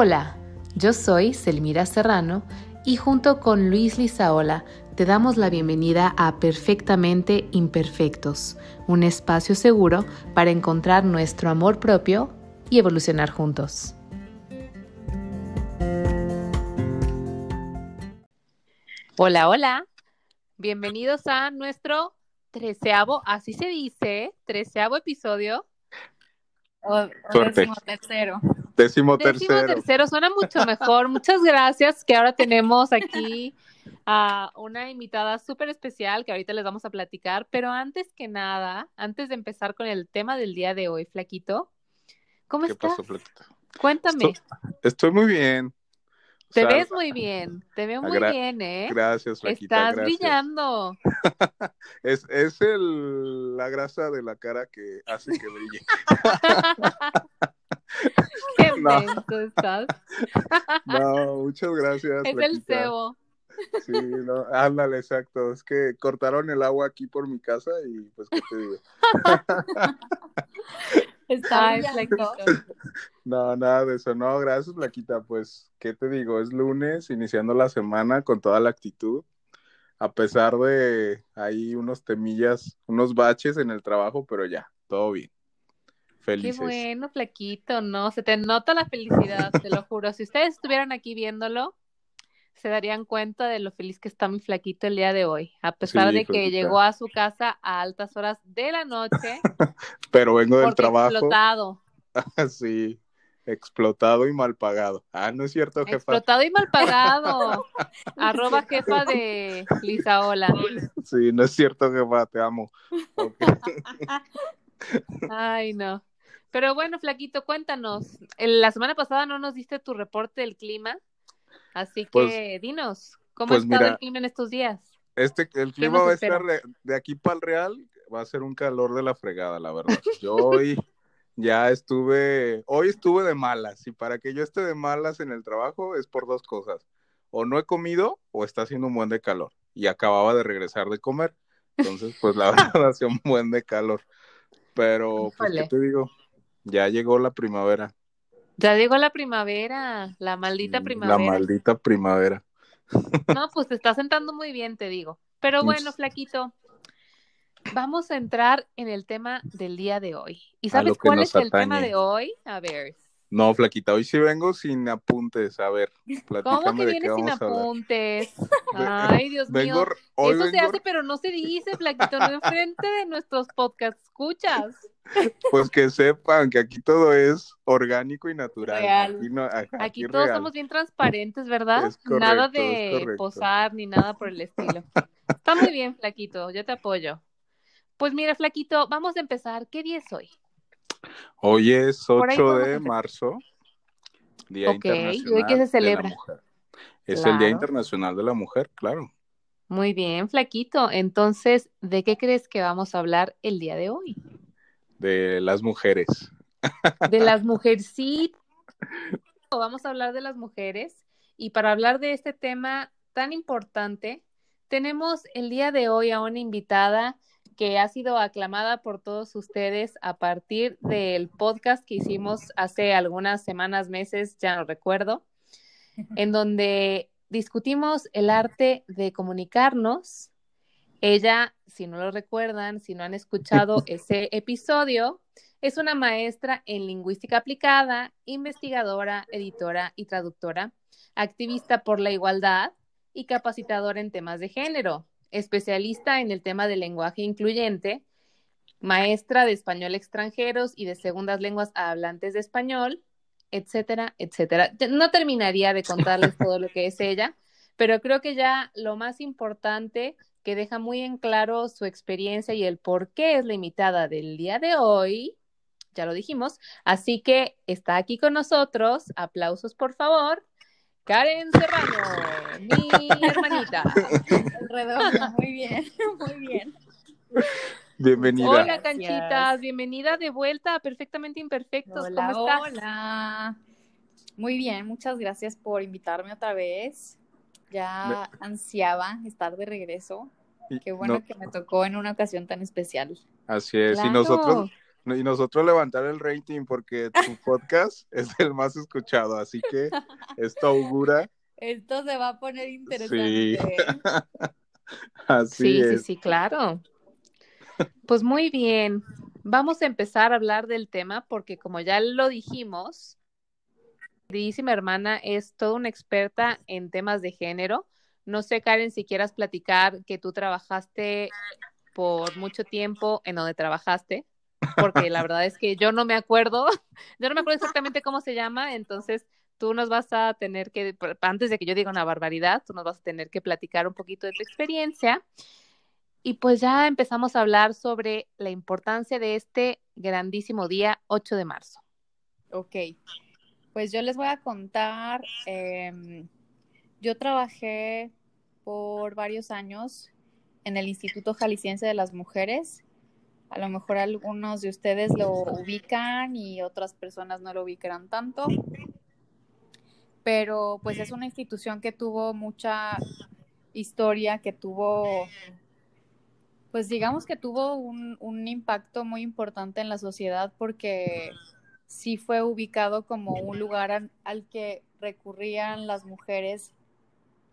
Hola, yo soy Selmira Serrano y junto con Luis Lizaola te damos la bienvenida a Perfectamente Imperfectos, un espacio seguro para encontrar nuestro amor propio y evolucionar juntos. Hola, hola. Bienvenidos a nuestro treceavo, así se dice, treceavo episodio. O, décimo tercero. Décimo tercero. Décimo tercero, suena mucho mejor. Muchas gracias que ahora tenemos aquí a una invitada súper especial que ahorita les vamos a platicar. Pero antes que nada, antes de empezar con el tema del día de hoy, Flaquito, ¿cómo ¿Qué estás? pasó, Flaquita? Cuéntame. Estoy, estoy muy bien. O Te sea, ves muy bien, te veo muy bien, ¿eh? Gracias, Flaquita. Estás gracias. brillando. Es, es el, la grasa de la cara que hace que brille. Qué No. estás. No, muchas gracias. Es el cebo. Sí, no, ándale, exacto. Es que cortaron el agua aquí por mi casa y pues, ¿qué te digo? Está. Flaquito. No, nada de eso. No, gracias, Flaquita. Pues, ¿qué te digo? Es lunes, iniciando la semana con toda la actitud. A pesar de ahí unos temillas, unos baches en el trabajo, pero ya, todo bien. Qué bueno, Flaquito, no, se te nota la felicidad, te lo juro. Si ustedes estuvieran aquí viéndolo, se darían cuenta de lo feliz que está mi Flaquito el día de hoy, a pesar Sí, de que llegó a su casa a altas horas de la noche, Pero vengo del trabajo, explotado, sí, explotado y mal pagado. Ah, no es cierto, jefa. explotado y mal pagado. Arroba jefa de Lisaola. Sí, no es cierto, jefa, te amo. Ay, no. Pero bueno, Flaquito, cuéntanos. La semana pasada no nos diste tu reporte del clima, así que Pues- dinos, ¿cómo pues ha estado mira, el clima en estos días? Este, el clima va a estar de, de aquí para el Real, va a ser un calor de la fregada, la verdad. Yo hoy ya estuve, hoy estuve de malas, y para que yo esté de malas en el trabajo es por dos cosas. O no he comido o está haciendo un buen de calor. Y acababa de regresar de comer. Entonces, pues la verdad hacía un buen de calor. Pero, pues. ¿qué te digo? Ya llegó la primavera. Ya llegó la primavera, la maldita Mm, primavera. La maldita primavera. No, pues te está sentando muy bien, te digo. Pero bueno, Pues- Flaquito, vamos a entrar en el tema del día de hoy. ¿Y sabes cuál es el tema de hoy? A ver, No, Flaquita, hoy sí vengo sin apuntes. A ver, ¿cómo que vienes sin apuntes? Ay, Dios Vengo, mío. Eso se hace, pero no se dice, Flaquito, no enfrente de nuestros podcast. ¿Escuchas? Pues que sepan que aquí todo es orgánico y natural. Real. Aquí, no, a- aquí Aquí todos real. somos bien transparentes, ¿verdad? Correcto, nada de posar ni nada por el estilo. Está muy bien, Flaquito, yo te apoyo. Pues mira, Flaquito, vamos a empezar. ¿Qué día es hoy? Hoy es Por ahí 8 podemos de marzo, Día Ok, ¿y hoy Internacional qué se de la celebra? Mujer. Es el Día. Internacional de la Mujer, claro. Muy bien, Flaquito. Entonces, ¿de qué crees que vamos a hablar el día de hoy? De las mujeres. De las mujercitas. Vamos a hablar de las mujeres. Y para hablar de este tema tan importante, tenemos el día de hoy a una invitada que ha sido aclamada por todos ustedes a partir del podcast que hicimos hace algunas semanas, meses, ya no recuerdo, en donde discutimos el arte de comunicarnos. Ella, si no lo recuerdan, si no han escuchado ese episodio, es una maestra en lingüística aplicada, investigadora, editora y traductora, activista por la igualdad y capacitadora en temas de género, especialista en el tema del lenguaje incluyente, maestra de español extranjeros y de segundas lenguas a hablantes de español, etcétera, etcétera. No terminaría de contarles todo lo que es ella, pero creo que ya lo más importante que deja muy en claro su experiencia y el por qué es la invitada del día de hoy, ya lo dijimos, así que está aquí con nosotros, aplausos por favor, Karen Serrano, mi hermanita. Redondo, muy bien, muy bien. Bienvenida. Hola, Gracias. canchitas, bienvenida de vuelta a Perfectamente Imperfectos. Hola, ¿Cómo estás? hola. Muy bien, muchas gracias por invitarme otra vez. Ya ansiaba estar de regreso. Y- Qué bueno no, que me tocó en una ocasión tan especial. así es. Y nosotros, y nosotros levantar el rating porque tu podcast es el más escuchado, así que esto augura. Esto se va a poner interesante. Sí, así sí, es. sí, sí, claro. Pues muy bien, vamos a empezar a hablar del tema porque como ya lo dijimos, queridísima hermana es toda una experta en temas de género. No sé, Karen, si quieras platicar que tú trabajaste por mucho tiempo en donde trabajaste, porque la verdad es que yo no me acuerdo, yo no me acuerdo exactamente cómo se llama, entonces tú nos vas a tener que, antes de que yo diga una barbaridad, tú nos vas a tener que platicar un poquito de tu experiencia. Y pues ya empezamos a hablar sobre la importancia de este grandísimo día 8 de marzo. Ok, pues yo les voy a contar, eh, yo trabajé por varios años en el Instituto Jalisciense de las Mujeres. A lo mejor algunos de ustedes lo ubican y otras personas no lo ubicarán tanto. Pero pues es una institución que tuvo mucha historia, que tuvo, pues digamos que tuvo un impacto muy importante en la sociedad porque sí fue ubicado como un lugar al, que recurrían las mujeres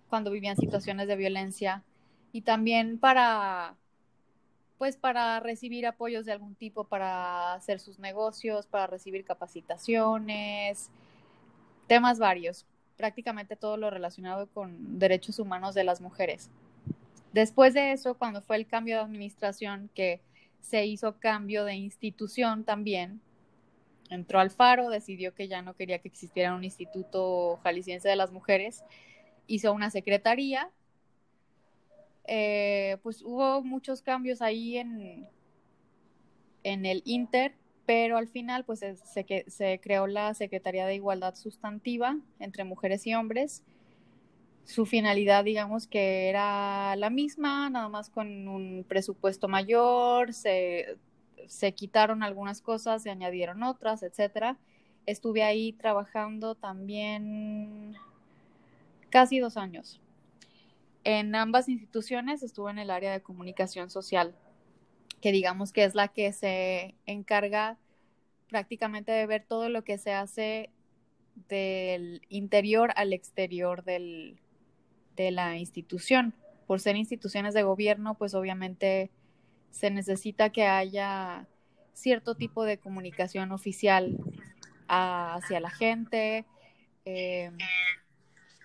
cuando vivían situaciones de violencia y también para pues para recibir apoyos de algún tipo para hacer sus negocios, para recibir capacitaciones, temas varios, prácticamente todo lo relacionado con derechos humanos de las mujeres. Después de eso, cuando fue el cambio de administración, que se hizo cambio de institución también, entró al Faro, decidió que ya no quería que existiera un instituto jalisciense de las mujeres, hizo una secretaría eh, pues hubo muchos cambios ahí en, en el Inter, pero al final pues se, se, se creó la Secretaría de Igualdad Sustantiva entre mujeres y hombres. Su finalidad, digamos que era la misma, nada más con un presupuesto mayor, se, se quitaron algunas cosas, se añadieron otras, etcétera. Estuve ahí trabajando también casi dos años. En ambas instituciones estuve en el área de comunicación social, que digamos que es la que se encarga prácticamente de ver todo lo que se hace del interior al exterior del, de la institución. Por ser instituciones de gobierno, pues obviamente se necesita que haya cierto tipo de comunicación oficial hacia la gente, eh,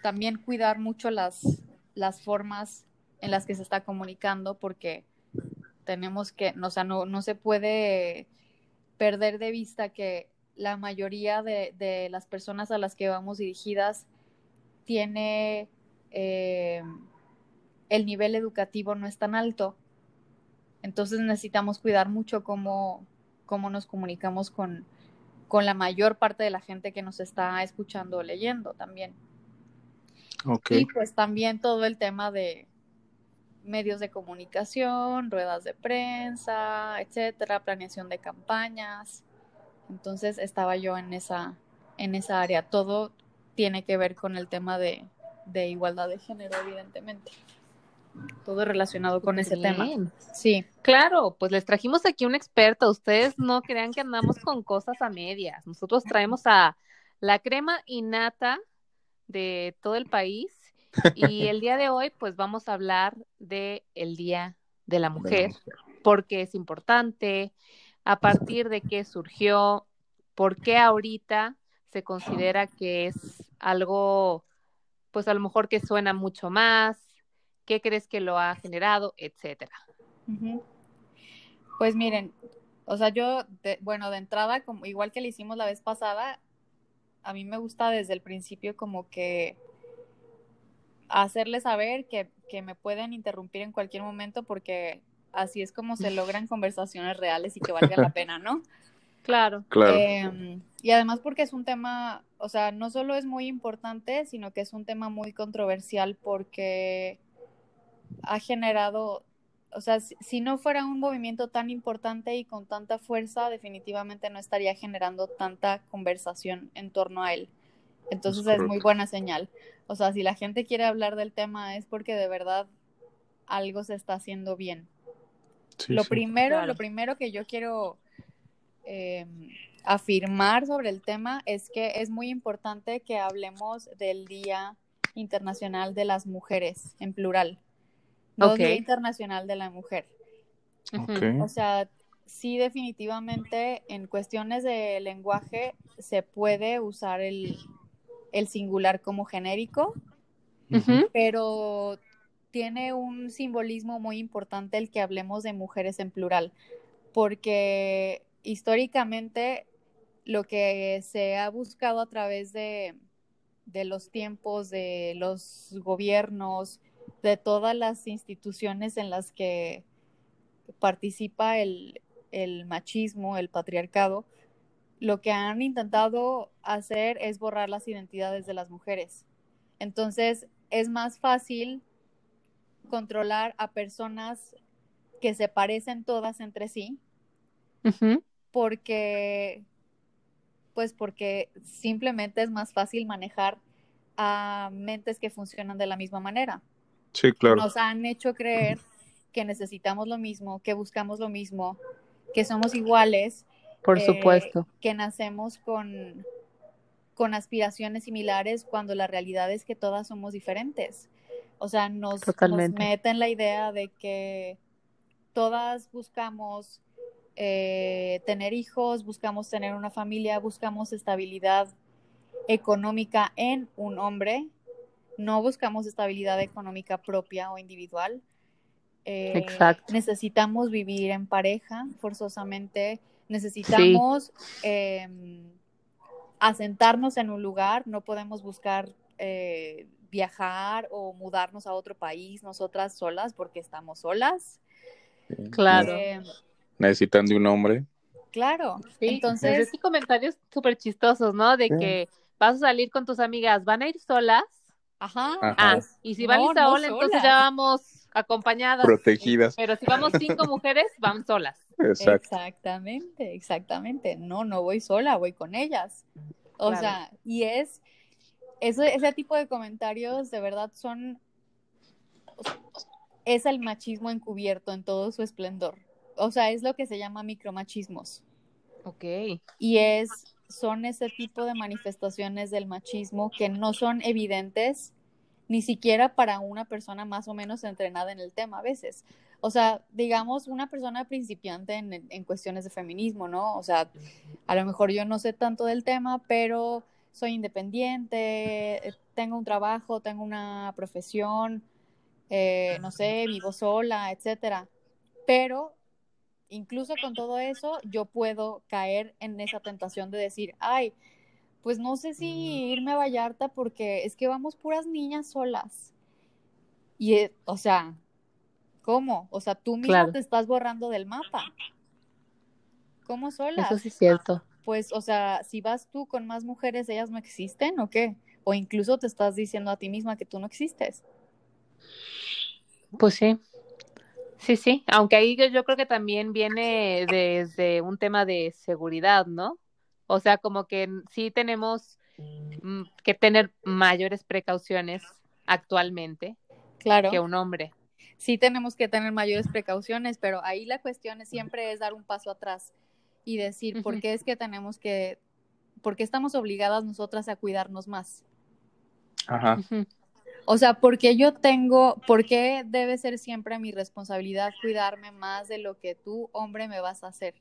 también cuidar mucho las, las formas en las que se está comunicando porque tenemos que, o sea, no, no se puede perder de vista que la mayoría de, de las personas a las que vamos dirigidas tiene eh, el nivel educativo no es tan alto. Entonces necesitamos cuidar mucho cómo, cómo nos comunicamos con, con la mayor parte de la gente que nos está escuchando o leyendo también. Okay. Y pues también todo el tema de medios de comunicación, ruedas de prensa, etcétera, planeación de campañas. Entonces estaba yo en esa, en esa área. Todo tiene que ver con el tema de, de igualdad de género, evidentemente. Todo relacionado con ese Bien. tema. Sí. Claro, pues les trajimos aquí un experto. Ustedes no crean que andamos con cosas a medias. Nosotros traemos a la crema innata de todo el país y el día de hoy pues vamos a hablar de el Día de la Mujer, porque es importante, a partir de qué surgió, por qué ahorita se considera que es algo pues a lo mejor que suena mucho más, qué crees que lo ha generado, etcétera. Pues miren, o sea, yo, de- bueno, de entrada, como igual que le hicimos la vez pasada, a mí me gusta desde el principio como que hacerles saber que, que me pueden interrumpir en cualquier momento porque así es como se logran conversaciones reales y que valgan la pena, ¿no? Claro. Claro. Eh, y además porque es un tema, o sea, no solo es muy importante, sino que es un tema muy controversial porque ha generado, o sea, si, si no fuera un movimiento tan importante y con tanta fuerza, definitivamente no estaría generando tanta conversación en torno a él. Entonces es muy buena señal. O sea, si la gente quiere hablar del tema es porque de verdad algo se está haciendo bien. Sí, Lo sí. primero, Claro. lo primero que yo quiero eh, afirmar sobre el tema es que es muy importante que hablemos del Día Internacional de las Mujeres, en plural. No Día Internacional de la Mujer. O sea, sí definitivamente en cuestiones de lenguaje se puede usar el, singular como genérico, pero tiene un simbolismo muy importante el que hablemos de mujeres en plural, porque históricamente lo que se ha buscado a través de, los tiempos, de los gobiernos, de todas las instituciones en las que participa el, el machismo, el patriarcado, lo que han intentado hacer es borrar las identidades de las mujeres. Entonces, es más fácil controlar a personas que se parecen todas entre sí, porque, pues porque simplemente es más fácil manejar a mentes que funcionan de la misma manera. Sí, claro. Nos han hecho creer que necesitamos lo mismo, que buscamos lo mismo, que somos iguales. Por eh, supuesto. Que nacemos con, con aspiraciones similares cuando la realidad es que todas somos diferentes. O sea, nos, nos meten la idea de que todas buscamos eh, tener hijos, buscamos tener una familia, buscamos estabilidad económica en un hombre, no buscamos estabilidad económica propia o individual. Eh, Exacto. Necesitamos vivir en pareja, forzosamente. Necesitamos em, asentarnos en un lugar, no podemos buscar eh, viajar o mudarnos a otro país nosotras solas porque estamos solas. Claro. Em, Necesitan de un hombre. Claro. Entonces. Sí, comentarios súper chistosos, ¿no? De que vas a salir con tus amigas, ¿van a ir solas? Ajá. Ah, y si van a ir sola, entonces ya vamos acompañadas. Protegidas. Pero si vamos cinco mujeres, van solas. Exactamente, exactamente. No, no voy sola, voy con ellas. O sea, y es, eso, ese tipo de comentarios de verdad son, es el machismo encubierto en todo su esplendor. O sea, es lo que se llama micromachismos. Ok. Y es, son ese tipo de manifestaciones del machismo que no son evidentes ni siquiera para una persona más o menos entrenada en el tema a veces. O sea, digamos, una persona principiante en, cuestiones de feminismo, ¿no? O sea, a lo mejor yo no sé tanto del tema, pero soy independiente, tengo un trabajo, tengo una profesión, eh, no sé, vivo sola, etcétera. Pero incluso con todo eso, yo puedo caer en esa tentación de decir, ay, pues no sé si irme a Vallarta porque es que vamos puras niñas solas. Y, eh, o sea, ¿cómo? O sea, tú misma te estás borrando del mapa. ¿Cómo solas? Eso sí es cierto. Pues, o sea, si vas tú con más mujeres, ellas no existen o qué? O incluso te estás diciendo a ti misma que tú no existes. Pues sí. Sí, sí, aunque ahí yo creo que también viene desde un tema de seguridad, ¿no? O sea, como que sí tenemos mm, que tener mayores precauciones actualmente claro. que un hombre. Sí tenemos que tener mayores precauciones, pero ahí la cuestión siempre es dar un paso atrás y decir, ¿por qué es que tenemos que, por qué estamos obligadas nosotras a cuidarnos más? Ajá. O sea, porque yo tengo, ¿por qué debe ser siempre mi responsabilidad cuidarme más de lo que tú, hombre, me vas a hacer?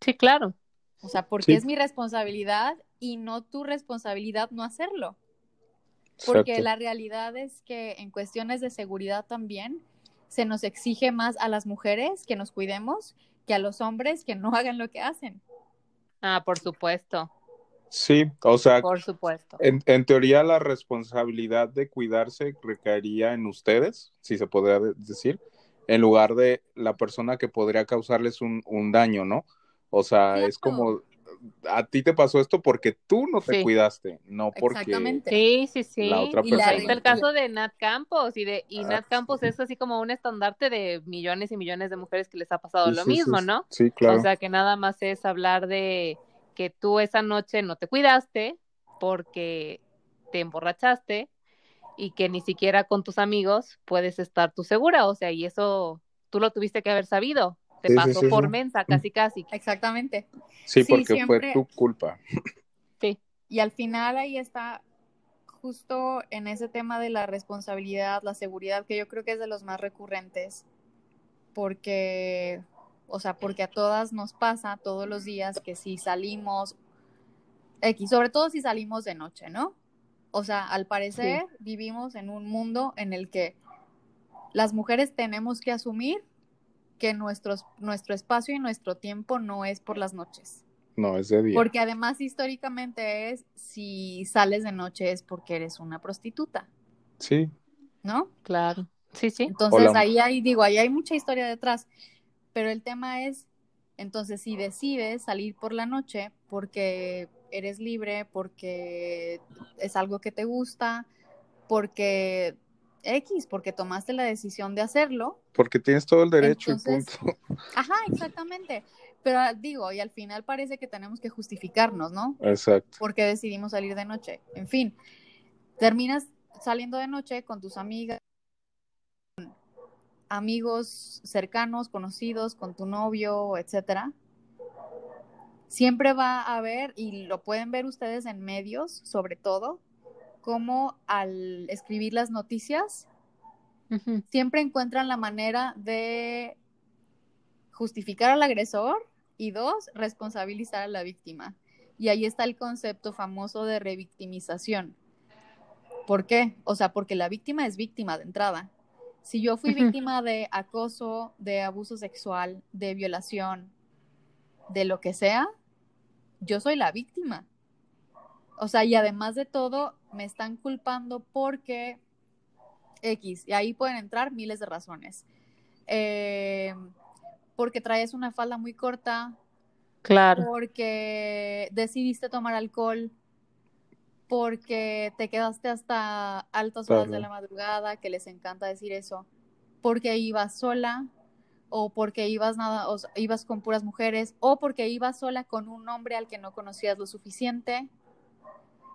Sí, claro. O sea, porque es mi responsabilidad y no tu responsabilidad no hacerlo. Porque la realidad es que en cuestiones de seguridad también se nos exige más a las mujeres que nos cuidemos que a los hombres que no hagan lo que hacen. Ah, por supuesto. Sí, o sea, por supuesto. En, en teoría la responsabilidad de cuidarse recaería en ustedes, si se podría decir, en lugar de la persona que podría causarles un, un daño, ¿no? O sea, es como, a ti te pasó esto porque tú no te cuidaste, no porque Exactamente. Sí, sí, sí. La otra persona. Y el caso de Nat Campos y de y Nat ah, Campos es así como un estandarte de millones y millones de mujeres que les ha pasado lo mismo, ¿no? Sí, claro. O sea, que nada más es hablar de que tú esa noche no te cuidaste porque te emborrachaste y que ni siquiera con tus amigos puedes estar tú segura, o sea, y eso tú lo tuviste que haber sabido te Sí, pasó sí, por sí. mensa, casi casi. Exactamente. Sí, Sí, porque siempre- fue tu culpa. Sí. Y al final ahí está justo en ese tema de la responsabilidad, la seguridad, que yo creo que es de los más recurrentes, porque, o sea, porque a todas nos pasa todos los días que si salimos, X, sobre todo si salimos de noche, ¿no? O sea, al parecer vivimos en un mundo en el que las mujeres tenemos que asumir que nuestros, nuestro espacio y nuestro tiempo no es por las noches. No, es de día. Porque además históricamente es si sales de noche es porque eres una prostituta, Sí, ¿no? Claro. Sí, sí. Entonces Hola. ahí hay, digo, ahí hay mucha historia detrás. Pero el tema es, entonces si decides salir por la noche porque eres libre, porque es algo que te gusta, porque X, porque tomaste la decisión de hacerlo, porque tienes todo el derecho Entonces- y punto. ajá, exactamente. Pero ah, digo, y al final parece que tenemos que justificarnos, ¿no? Exacto. porque decidimos salir de noche. En fin, terminas saliendo de noche con tus amigas, amigos cercanos, conocidos, con tu novio, etcétera. Siempre va a haber, y lo pueden ver ustedes en medios, sobre todo, como al escribir las noticias, siempre encuentran la manera de justificar al agresor y dos, responsabilizar a la víctima. Y ahí está el concepto famoso de revictimización. ¿Por qué? O sea, porque la víctima es víctima de entrada. Si yo fui víctima de acoso, de abuso sexual, de violación, de lo que sea, yo soy la víctima. O sea, y además de todo, me están culpando porque X, y ahí pueden entrar miles de razones. Eh, porque traes una falda muy corta, Claro. porque decidiste tomar alcohol, porque te quedaste hasta altas horas de la madrugada, que les encanta decir eso, porque ibas sola, o porque ibas nada, o ibas con puras mujeres, o porque ibas sola con un hombre al que no conocías lo suficiente.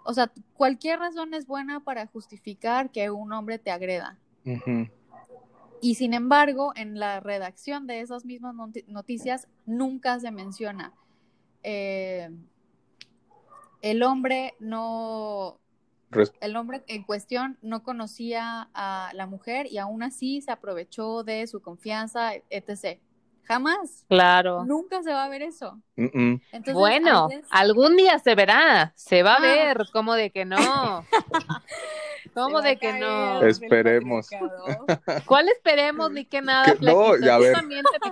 O sea, cualquier razón es buena para justificar que un hombre te agreda. Y sin embargo, en la redacción de esas mismas noti- noticias nunca se menciona. eh, el hombre no, el hombre en cuestión no conocía a la mujer y aún así se aprovechó de su confianza, etc. Jamás, Claro. nunca se va a ver eso. Entonces, Bueno, algún día se verá, se va a Ah. ver, como de que no. ¿Cómo de que no? Esperemos. ¿Cuál esperemos ni que nada, Que- no, Flaquito? y a ver,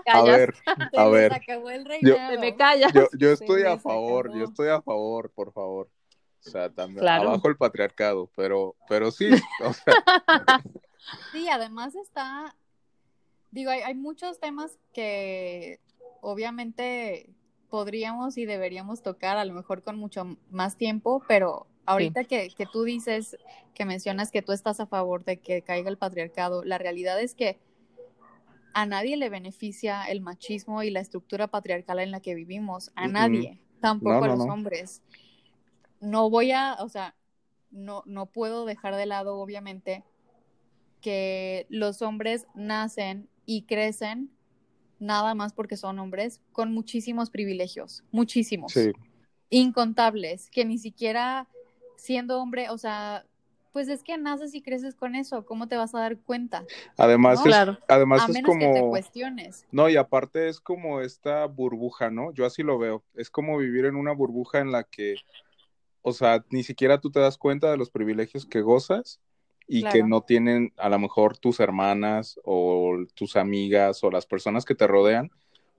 A ver, Se a ver. acabó el Yo- me callas. Yo, estoy a favor, yo estoy a favor, por favor. O sea, también Claro. abajo el patriarcado, pero, pero sí, o sea, Sí, además está, digo, hay, hay muchos temas que obviamente podríamos y deberíamos tocar a lo mejor con mucho más tiempo, pero ahorita que, que tú dices, que mencionas que tú estás a favor de que caiga el patriarcado, la realidad es que a nadie le beneficia el machismo y la estructura patriarcal en la que vivimos, a mm. nadie, tampoco No, a no, los no. hombres. No voy a, o sea, no, no puedo dejar de lado, obviamente, que los hombres nacen y crecen nada más porque son hombres con muchísimos privilegios, muchísimos, sí, incontables, que ni siquiera siendo hombre, o sea, pues es que naces y creces con eso, ¿cómo te vas a dar cuenta? además No, es, Claro. además a es menos que te como, cuestiones. no, y aparte es como esta burbuja, ¿no? Yo así lo veo, es como vivir en una burbuja en la que, o sea, ni siquiera tú te das cuenta de los privilegios que gozas y que no tienen a lo mejor tus hermanas o tus amigas o las personas que te rodean,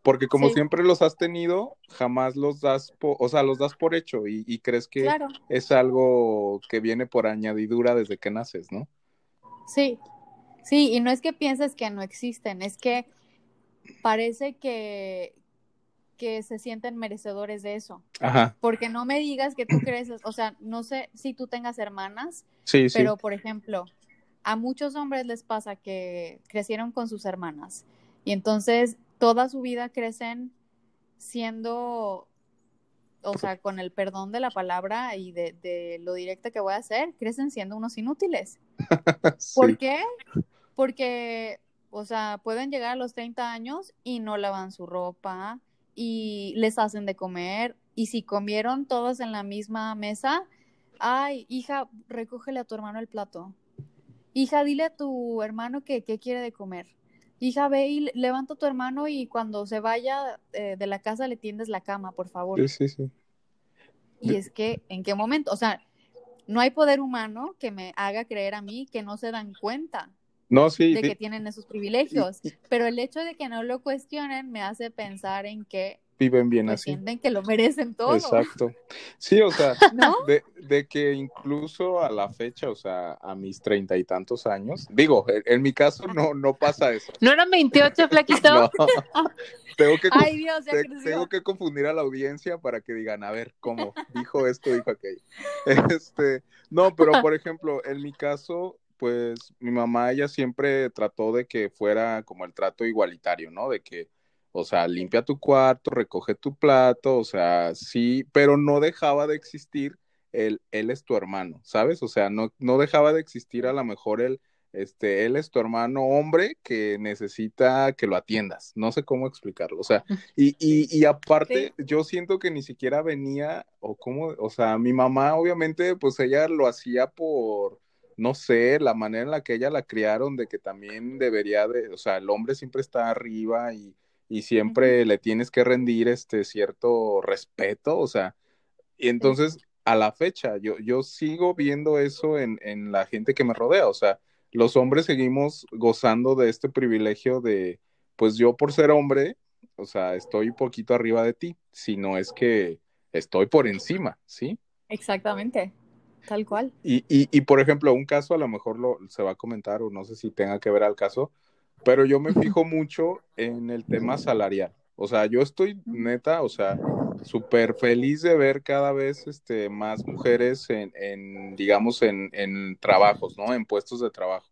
porque como Sí. siempre los has tenido, jamás los das, po- o sea, los das por hecho y, y crees que Claro, es algo que viene por añadidura desde que naces, ¿no? sí, sí, y no es que pienses que no existen, es que parece que, que se sienten merecedores de eso. Ajá, Porque no me digas que tú creces, o sea, no sé si tú tengas hermanas, sí, sí. pero por ejemplo, a muchos hombres les pasa que crecieron con sus hermanas y entonces toda su vida crecen siendo, o sea, con el perdón de la palabra y de, de lo directa que voy a hacer, crecen siendo unos inútiles. Sí. ¿Por qué? Porque O sea, pueden llegar a los 30 años y no lavan su ropa y les hacen de comer. Y si comieron todos en la misma mesa, ay, hija, recógele a tu hermano el plato. Hija, dile a tu hermano que qué quiere de comer. Hija, ve y levanta a tu hermano y cuando se vaya eh, de la casa le tiendes la cama, por favor. Sí, sí, sí. Y es que, ¿en qué momento? O sea, no hay poder humano que me haga creer a mí que no se dan cuenta No, sí. de que tienen esos privilegios. Pero el hecho de que no lo cuestionen me hace pensar en que Viven bien así. sienten que lo merecen todo, Exacto. Sí, o sea, ¿no? de, de que incluso a la fecha, o sea, a mis treinta y tantos años, digo, en, en mi caso no, no pasa eso. ¿No eran 28, flaquito? No. tengo que Ay, Dios, ya te- tengo que confundir a la audiencia para que digan, a ver, ¿cómo? Dijo esto, dijo aquello. Este, no, pero por ejemplo, en mi caso, pues mi mamá, ella siempre trató de que fuera como el trato igualitario, ¿no? De que, o sea, limpia tu cuarto, recoge tu plato, o sea, sí, pero no dejaba de existir el, él es tu hermano, ¿sabes? O sea, no, no dejaba de existir a lo mejor el, este, él es tu hermano hombre que necesita que lo atiendas. No sé cómo explicarlo. O sea, y, y, y aparte, yo siento que ni siquiera venía, o cómo, o sea, mi mamá, obviamente, pues ella lo hacía por, no sé, la manera en la que ella la criaron, de que también debería de, o sea, el hombre siempre está arriba y, y siempre le tienes que rendir este cierto respeto, o sea, y entonces a la fecha yo, yo sigo viendo eso en, en la gente que me rodea, o sea, los hombres seguimos gozando de este privilegio de, pues yo por ser hombre, o sea, estoy poquito arriba de ti, si no es que estoy por encima, ¿sí? Exactamente, tal cual. Y, y, y por ejemplo, un caso a lo mejor lo, se va a comentar o no sé si tenga que ver al caso, pero yo me fijo mucho en el tema salarial. O sea, yo estoy neta, o sea, súper feliz de ver cada vez este, más mujeres en, en digamos, en, en trabajos, ¿no? En puestos de trabajo.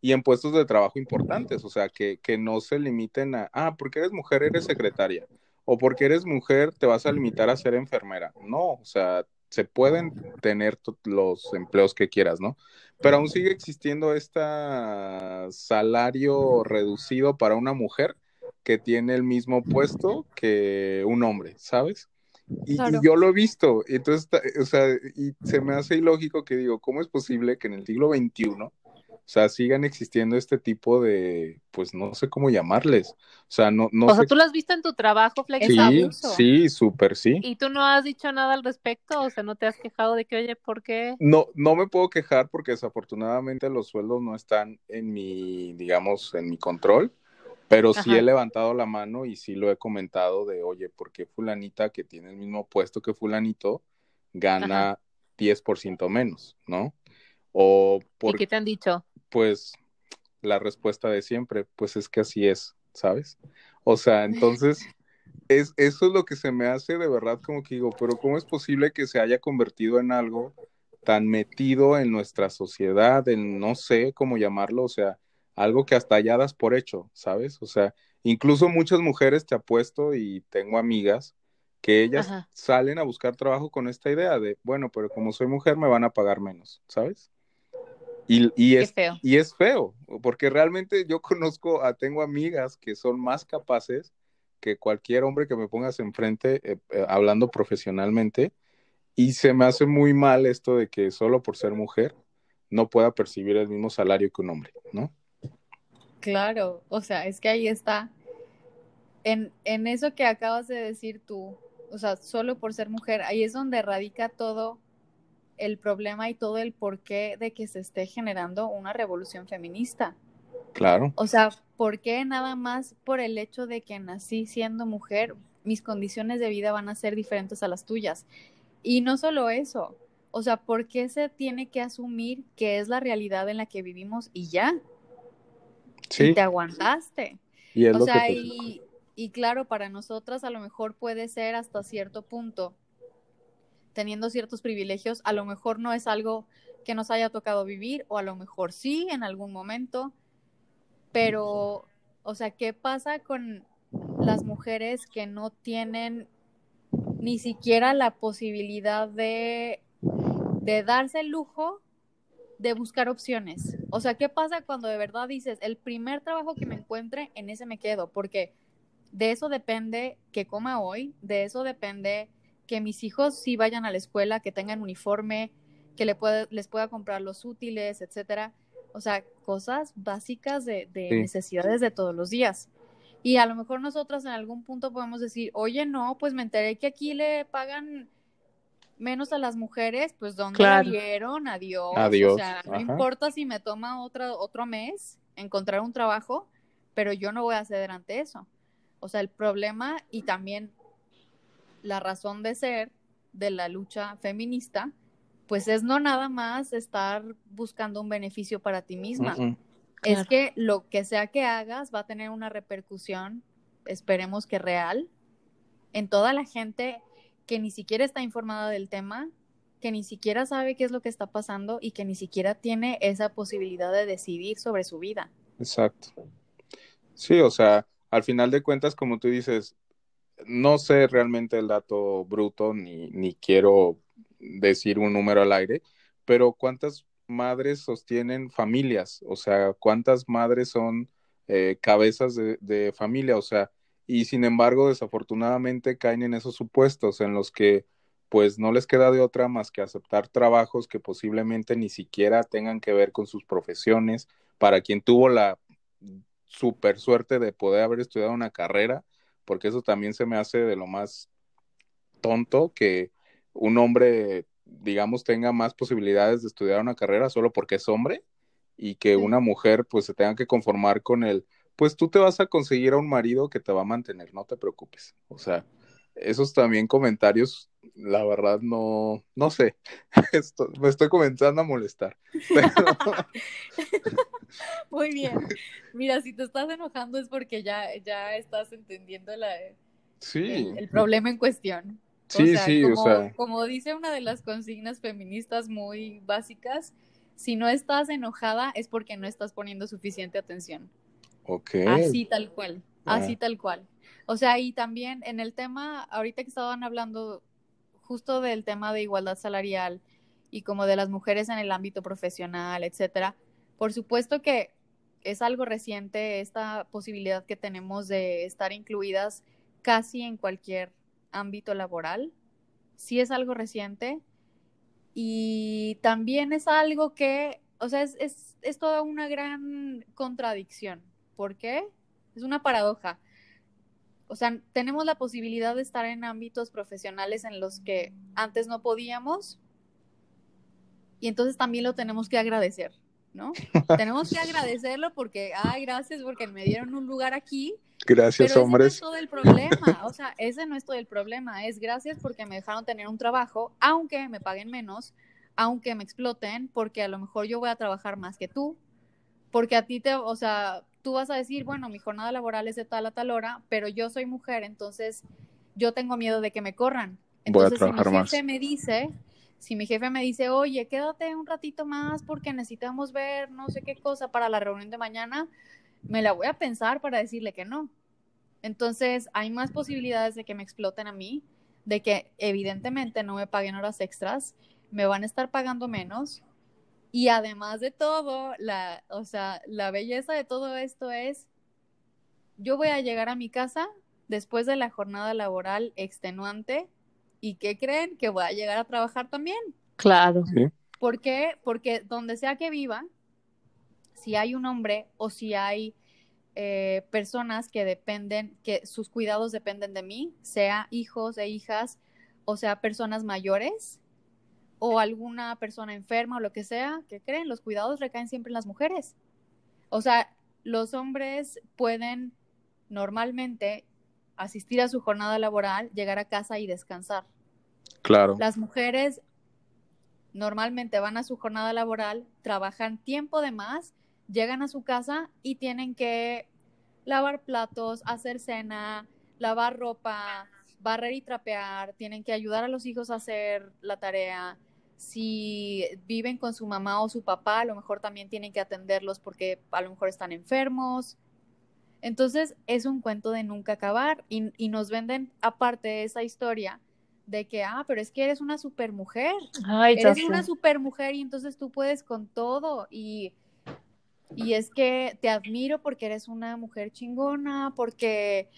Y en puestos de trabajo importantes, o sea, que, que no se limiten a, ah, porque eres mujer, eres secretaria, o porque eres mujer, te vas a limitar a ser enfermera. No, o sea, se pueden tener t- los empleos que quieras, ¿no? Pero aún sigue existiendo este salario reducido para una mujer que tiene el mismo puesto que un hombre, ¿sabes? Y, yo lo he visto, y entonces, o sea, y se me hace ilógico que digo, ¿cómo es posible que en el siglo XXI, sea, sigan existiendo este tipo de, pues no sé cómo llamarles, o sea, no, no o sea, tú lo has visto en tu trabajo. Es Sí, abuso. sí, súper sí. Y tú no has dicho nada al respecto, o sea, no te has quejado de que, oye, ¿por qué? No, no me puedo quejar porque desafortunadamente los sueldos no están en mi, digamos, en mi control, pero sí Ajá. he levantado la mano y sí lo he comentado de, oye, ¿por qué fulanita que tiene el mismo puesto que fulanito gana 10% menos, ¿no? O ¿Y por, qué te han dicho? Pues, la respuesta de siempre, pues es que así es, ¿sabes? O sea, entonces, es, eso es lo que se me hace de verdad como que digo, pero ¿cómo es posible que se haya convertido en algo tan metido en nuestra sociedad, en no sé cómo llamarlo, o sea, algo que hasta ya das por hecho, ¿sabes? O sea, incluso muchas mujeres te apuesto y tengo amigas que ellas Ajá. salen a buscar trabajo con esta idea de, bueno, pero como soy mujer me van a pagar menos, ¿sabes? Y, y es, feo. y es feo, porque realmente yo conozco, a, tengo amigas que son más capaces que cualquier hombre que me pongas enfrente eh, eh, hablando profesionalmente y se me hace muy mal esto de que solo por ser mujer no pueda percibir el mismo salario que un hombre, ¿no? Claro, o sea, es que ahí está. En, en eso que acabas de decir tú, o sea, solo por ser mujer, ahí es donde radica todo el problema y todo el porqué de que se esté generando una revolución feminista. Claro, O sea, ¿por qué nada más por el hecho de que nací siendo mujer, mis condiciones de vida van a ser diferentes a las tuyas? Y no solo eso, o sea, ¿por qué se tiene que asumir que es la realidad en la que vivimos y ya? sí, Y te aguantaste. y es O lo sea, que... y, y claro, para nosotras a lo mejor puede ser hasta cierto punto, teniendo ciertos privilegios, a lo mejor no es algo que nos haya tocado vivir, o a lo mejor sí en algún momento, pero, o sea, ¿qué pasa con las mujeres que no tienen ni siquiera la posibilidad de, de darse el lujo de buscar opciones. O sea, ¿qué pasa cuando de verdad dices, el primer trabajo que me encuentre, en ese me quedo? Porque de eso depende que coma hoy, de eso depende que mis hijos sí vayan a la escuela, que tengan uniforme, que le les pueda comprar los útiles, etcétera. O sea, cosas básicas de, necesidades de todos los días. Y a lo mejor nosotros en algún punto podemos decir, oye, no, pues me enteré que aquí le pagan menos a las mujeres, pues ¿dónde claro. Adiós. Adiós. O sea, no importa si me toma otro, otro mes encontrar un trabajo, pero yo no voy a ceder ante eso. O sea, el problema y también la razón de ser de la lucha feminista, pues es no nada más estar buscando un beneficio para ti misma. Es que lo que sea que hagas va a tener una repercusión, esperemos que real, en toda la gente que ni siquiera está informada del tema, que ni siquiera sabe qué es lo que está pasando y que ni siquiera tiene esa posibilidad de decidir sobre su vida. Exacto. Sí, o sea, al final de cuentas, como tú dices, no sé realmente el dato bruto ni, ni quiero decir un número al aire, pero ¿cuántas madres sostienen familias? O sea, ¿cuántas madres son eh, cabezas de, de, familia? O sea, y sin embargo, desafortunadamente caen en esos supuestos en los que pues no les queda de otra más que aceptar trabajos que posiblemente ni siquiera tengan que ver con sus profesiones. Para quien tuvo la super suerte de poder haber estudiado una carrera, porque eso también se me hace de lo más tonto que un hombre, digamos, tenga más posibilidades de estudiar una carrera solo porque es hombre y que una mujer pues se tenga que conformar con el, pues tú te vas a conseguir a un marido que te va a mantener, no te preocupes. O sea, esos también comentarios, la verdad no, no sé, me estoy comenzando a molestar. Muy bien. Mira, si te estás enojando es porque ya, ya estás entendiendo la, sí. el, problema en cuestión. Sí, sí, como, o sea. Como dice una de las consignas feministas muy básicas, si no estás enojada es porque no estás poniendo suficiente atención. Ok. Así tal cual, así ah. tal cual. O sea, y también en el tema, ahorita que estaban hablando justo del tema de igualdad salarial y como de las mujeres en el ámbito profesional, etcétera, por supuesto que es algo reciente esta posibilidad que tenemos de estar incluidas casi en cualquier ámbito laboral. Sí es algo reciente y también es algo que, o sea, es, es, es toda una gran contradicción. ¿Por qué? Es una paradoja. O sea, tenemos la posibilidad de estar en ámbitos profesionales en los que antes no podíamos y entonces también lo tenemos que agradecer, ¿no? tenemos que agradecerlo porque, ay, gracias porque me dieron un lugar aquí. Gracias, pero hombres. Ese no es todo el problema, o sea, ese no es todo el problema, es gracias porque me dejaron tener un trabajo, aunque me paguen menos, aunque me exploten, porque a lo mejor yo voy a trabajar más que tú, porque a ti te, o sea, tú vas a decir, bueno, mi jornada laboral es de tal a tal hora, pero yo soy mujer, entonces yo tengo miedo de que me corran. Entonces, Voy a trabajar si mi jefe me dice, si mi jefe me dice, oye, quédate un ratito más porque necesitamos ver no sé qué cosa para la reunión de mañana, me la voy a pensar para decirle que no. Entonces, hay más posibilidades de que me exploten a mí, de que evidentemente no me paguen horas extras, me van a estar pagando menos y además de todo, la, o sea, la belleza de todo esto es, yo voy a llegar a mi casa después de la jornada laboral extenuante y ¿qué creen? Que voy a llegar a trabajar también. Claro. ¿Por qué? Porque donde sea que viva, si hay un hombre o si hay eh, personas que dependen, que sus cuidados dependen de mí, sea hijos e hijas o sea personas mayores, o alguna persona enferma o lo que sea, ¿qué creen? Los cuidados recaen siempre en las mujeres. O sea, los hombres pueden normalmente asistir a su jornada laboral, llegar a casa y descansar. Claro. Las mujeres normalmente van a su jornada laboral, trabajan tiempo de más, llegan a su casa y tienen que lavar platos, hacer cena, lavar ropa, barrer y trapear, tienen que ayudar a los hijos a hacer la tarea, si viven con su mamá o su papá, a lo mejor también tienen que atenderlos porque a lo mejor están enfermos. Entonces es un cuento de nunca acabar y, nos venden aparte esa historia de que, ah, pero es que eres una super mujer. Ay, Eres sé. una super mujer y entonces tú puedes con todo. Y, y es que te admiro porque eres una mujer chingona, porque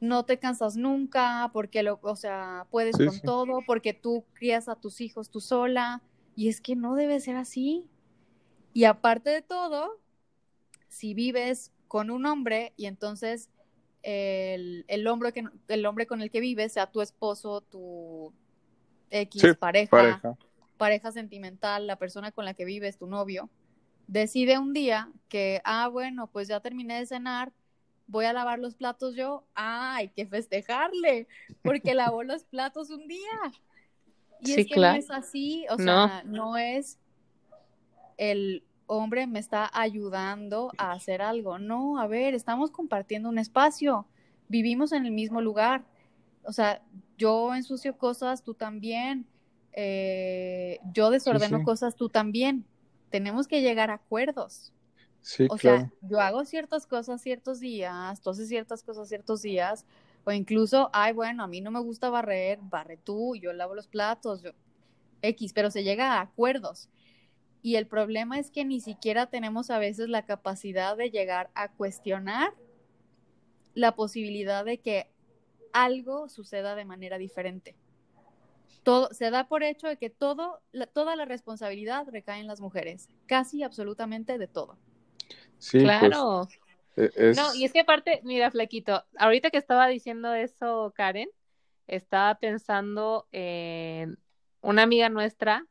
no te cansas nunca, porque lo, o sea, puedes Sí, con sí. todo, porque tú crías a tus hijos tú sola. Y es que no debe ser así. Y aparte de todo, si vives con un hombre y entonces el, el hombre que, el hombre con el que vives sea tu esposo, tu X Sí, pareja, Pareja. pareja sentimental, la persona con la que vives, tu novio, decide un día que, ah, bueno, pues ya terminé de cenar, voy a lavar los platos yo, ah, hay que festejarle, porque lavó los platos un día. Y Sí, es que claro. no es así, o No. sea, no es el hombre me está ayudando a hacer algo. No, a ver, estamos compartiendo un espacio, vivimos en el mismo lugar. O sea, yo ensucio cosas, tú también. Eh, yo desordeno sí. cosas, tú también. Tenemos que llegar a acuerdos. Sí, O claro. sea, yo hago ciertas cosas ciertos días, tú haces ciertas cosas ciertos días, o incluso, ay, bueno, a mí no me gusta barrer, barre tú, yo lavo los platos, yo X, pero se llega a acuerdos. Y el problema es que ni siquiera tenemos a veces la capacidad de llegar a cuestionar la posibilidad de que algo suceda de manera diferente. Todo, se da por hecho de que todo, la- toda la responsabilidad recae en las mujeres, casi absolutamente de todo. Sí, Claro. pues e- es... No, y es que aparte, mira, Flequito, ahorita que estaba diciendo eso, Karen, estaba pensando en una amiga nuestra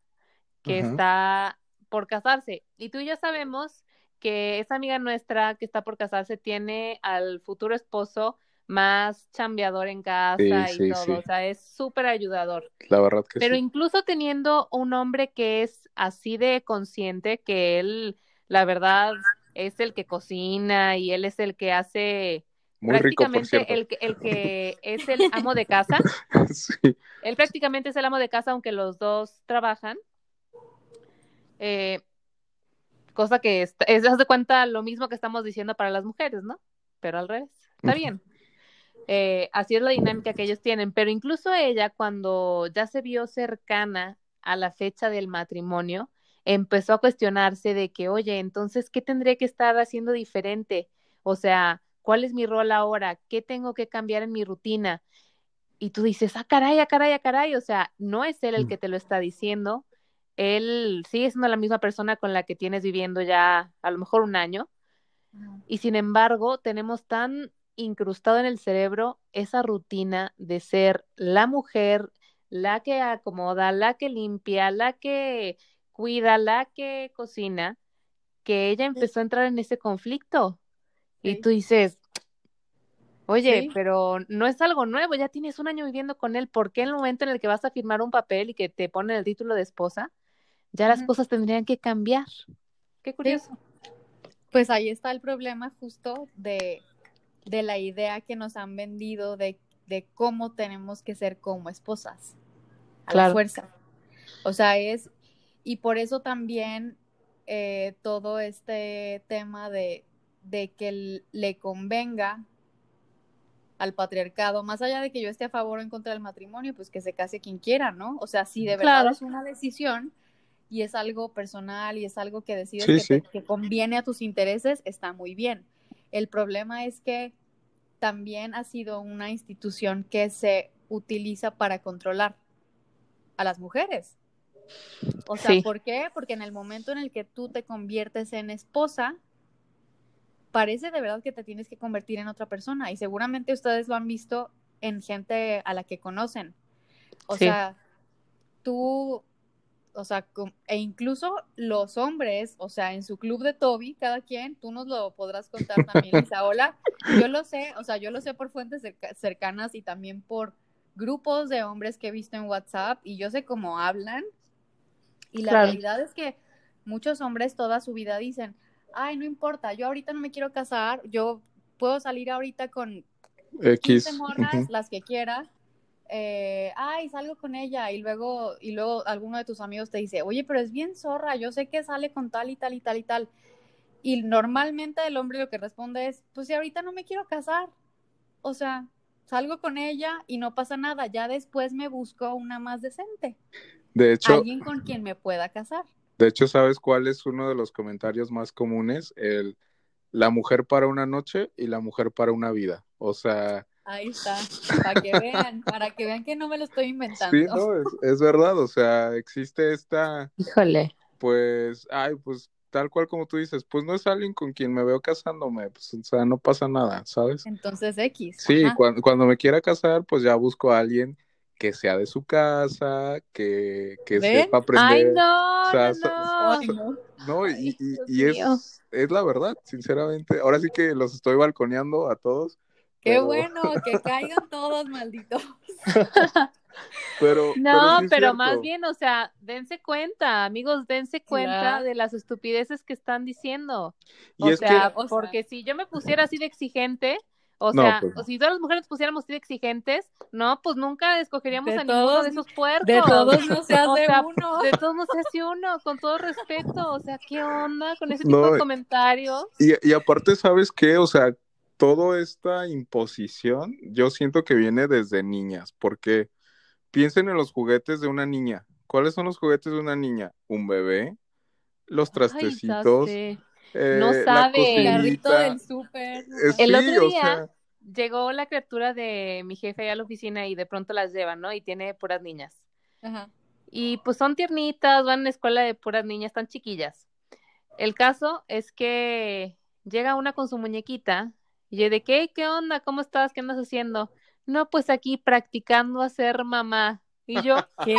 que está por casarse. Y tú y yo sabemos que esa amiga nuestra que está por casarse tiene al futuro esposo más chambeador en casa Sí, y sí, todo, sí. o sea, es súper ayudador. La verdad que Pero incluso teniendo un hombre que es así de consciente, que él, la verdad, es el que cocina y él es el que hace Muy rico, por prácticamente el que, el que es el amo de casa. Él prácticamente es el amo de casa, aunque los dos trabajan. Eh, cosa que es, es, de cuenta lo mismo que estamos diciendo para las mujeres, ¿no? Pero al revés. Está bien. Eh, así es la dinámica que ellos tienen. Pero incluso ella, cuando ya se vio cercana a la fecha del matrimonio, empezó a cuestionarse de que, oye, entonces, ¿qué tendría que estar haciendo diferente? O sea, ¿cuál es mi rol ahora? ¿Qué tengo que cambiar en mi rutina? Y tú dices, ah, caray, ah, caray, ah, caray. O sea, no es él el Mm. que te lo está diciendo. Él sigue siendo la misma persona con la que tienes viviendo ya a lo mejor un año. Y sin embargo, tenemos tan incrustado en el cerebro esa rutina de ser la mujer, la que acomoda, la que limpia, la que cuida, la que cocina, que ella empezó a entrar en ese conflicto. Y tú dices, oye, Sí. pero no es algo nuevo, ya tienes un año viviendo con él, ¿por qué en el momento en el que vas a firmar un papel y que te ponen el título de esposa, ya las cosas tendrían que cambiar? Qué curioso. Pues ahí está el problema justo de, de la idea que nos han vendido de, de cómo tenemos que ser como esposas. A la fuerza. O sea, es, y por eso también eh, todo este tema de, de que le convenga al patriarcado, más allá de que yo esté a favor o en contra del matrimonio, pues que se case quien quiera, ¿no? O sea, si de verdad Claro. es una decisión y es algo personal y es algo que decides Sí, que, sí. te- que conviene a tus intereses, está muy bien. El problema es que también ha sido una institución que se utiliza para controlar a las mujeres. O sea, Sí. ¿por qué? Porque en el momento en el que tú te conviertes en esposa, parece de verdad que te tienes que convertir en otra persona. Y seguramente ustedes lo han visto en gente a la que conocen. O Sí. sea, tú, o sea, e incluso los hombres, o sea, en su club de Toby, cada quien, tú nos lo podrás contar también, Isaola. Yo lo sé, o sea, yo lo sé por fuentes cerca- cercanas y también por grupos de hombres que he visto en WhatsApp y yo sé cómo hablan. Y la Claro. realidad es que muchos hombres toda su vida dicen, ay, no importa, yo ahorita no me quiero casar, yo puedo salir ahorita con 15 X. morras, ujú. las que quiera. Eh, ay, salgo con ella y luego, y luego alguno de tus amigos te dice, oye, pero es bien zorra, yo sé que sale con tal y tal y tal y tal. Y normalmente el hombre lo que responde es, pues si ahorita no me quiero casar. O sea, salgo con ella y no pasa nada, ya después me busco una más decente. De hecho, alguien con quien me pueda casar. De hecho, ¿sabes cuál es uno de los comentarios más comunes? El la mujer para una noche y la mujer para una vida. O sea, Ahí está, para que vean, para que vean que no me lo estoy inventando. Sí, no, es, es, verdad, o sea, existe esta, híjole, pues, ay, pues tal cual como tú dices, pues no es alguien con quien me veo casándome, pues, o sea, no pasa nada, ¿sabes? Entonces X. Sí, cuando, cuando, me quiera casar, pues ya busco a alguien que sea de su casa, que, que sepa aprender. Ay, no, o sea, no, no. no. no y, y, y es, es la verdad, sinceramente. Ahora sí que los estoy balconeando a todos. Qué pero... bueno, que caigan todos, malditos. pero, no, pero, sí pero más bien, o sea, dense cuenta, amigos, dense cuenta de las estupideces que están diciendo. Y o es sea, que- o sea- porque si yo me pusiera así de exigente, o No, sea, pues o si todas las mujeres nos pusiéramos así de exigentes, no, pues nunca escogeríamos De a ninguno de esos puercos. De todos no se O hace sea, uno. De todos no se hace uno, con todo respeto. O sea, ¿qué onda con ese tipo No, de comentarios? Y, y aparte, ¿sabes qué? O sea, toda esta imposición, yo siento que viene desde niñas, porque piensen en los juguetes de una niña. ¿Cuáles son los juguetes de una niña? Un bebé, los trastecitos, eh, No la sabe. El carrito del súper. Eh, El sí, otro o día- sea, Llegó la criatura de mi jefe allá a la oficina y de pronto las lleva, ¿no? Y tiene puras niñas. Ajá. Y pues son tiernitas, van a una escuela de puras niñas, tan chiquillas. El caso es que llega una con su muñequita y yo de qué, qué onda, cómo estás, qué andas haciendo. No, pues aquí practicando a ser mamá. Y yo, ¿Qué?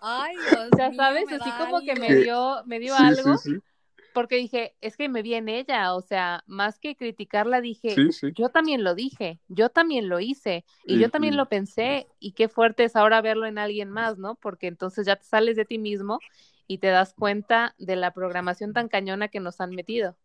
Ay, Dios ya mío, sabes, así como que me dio, me dio sí, algo, sí, sí, porque dije, es que me vi en ella, o sea, más que criticarla, dije, sí, sí. yo también lo dije, yo también lo hice y yo también lo pensé y qué fuerte es ahora verlo en alguien más, ¿no? Porque entonces ya te sales de ti mismo y te das cuenta de la programación tan cañona que nos han metido.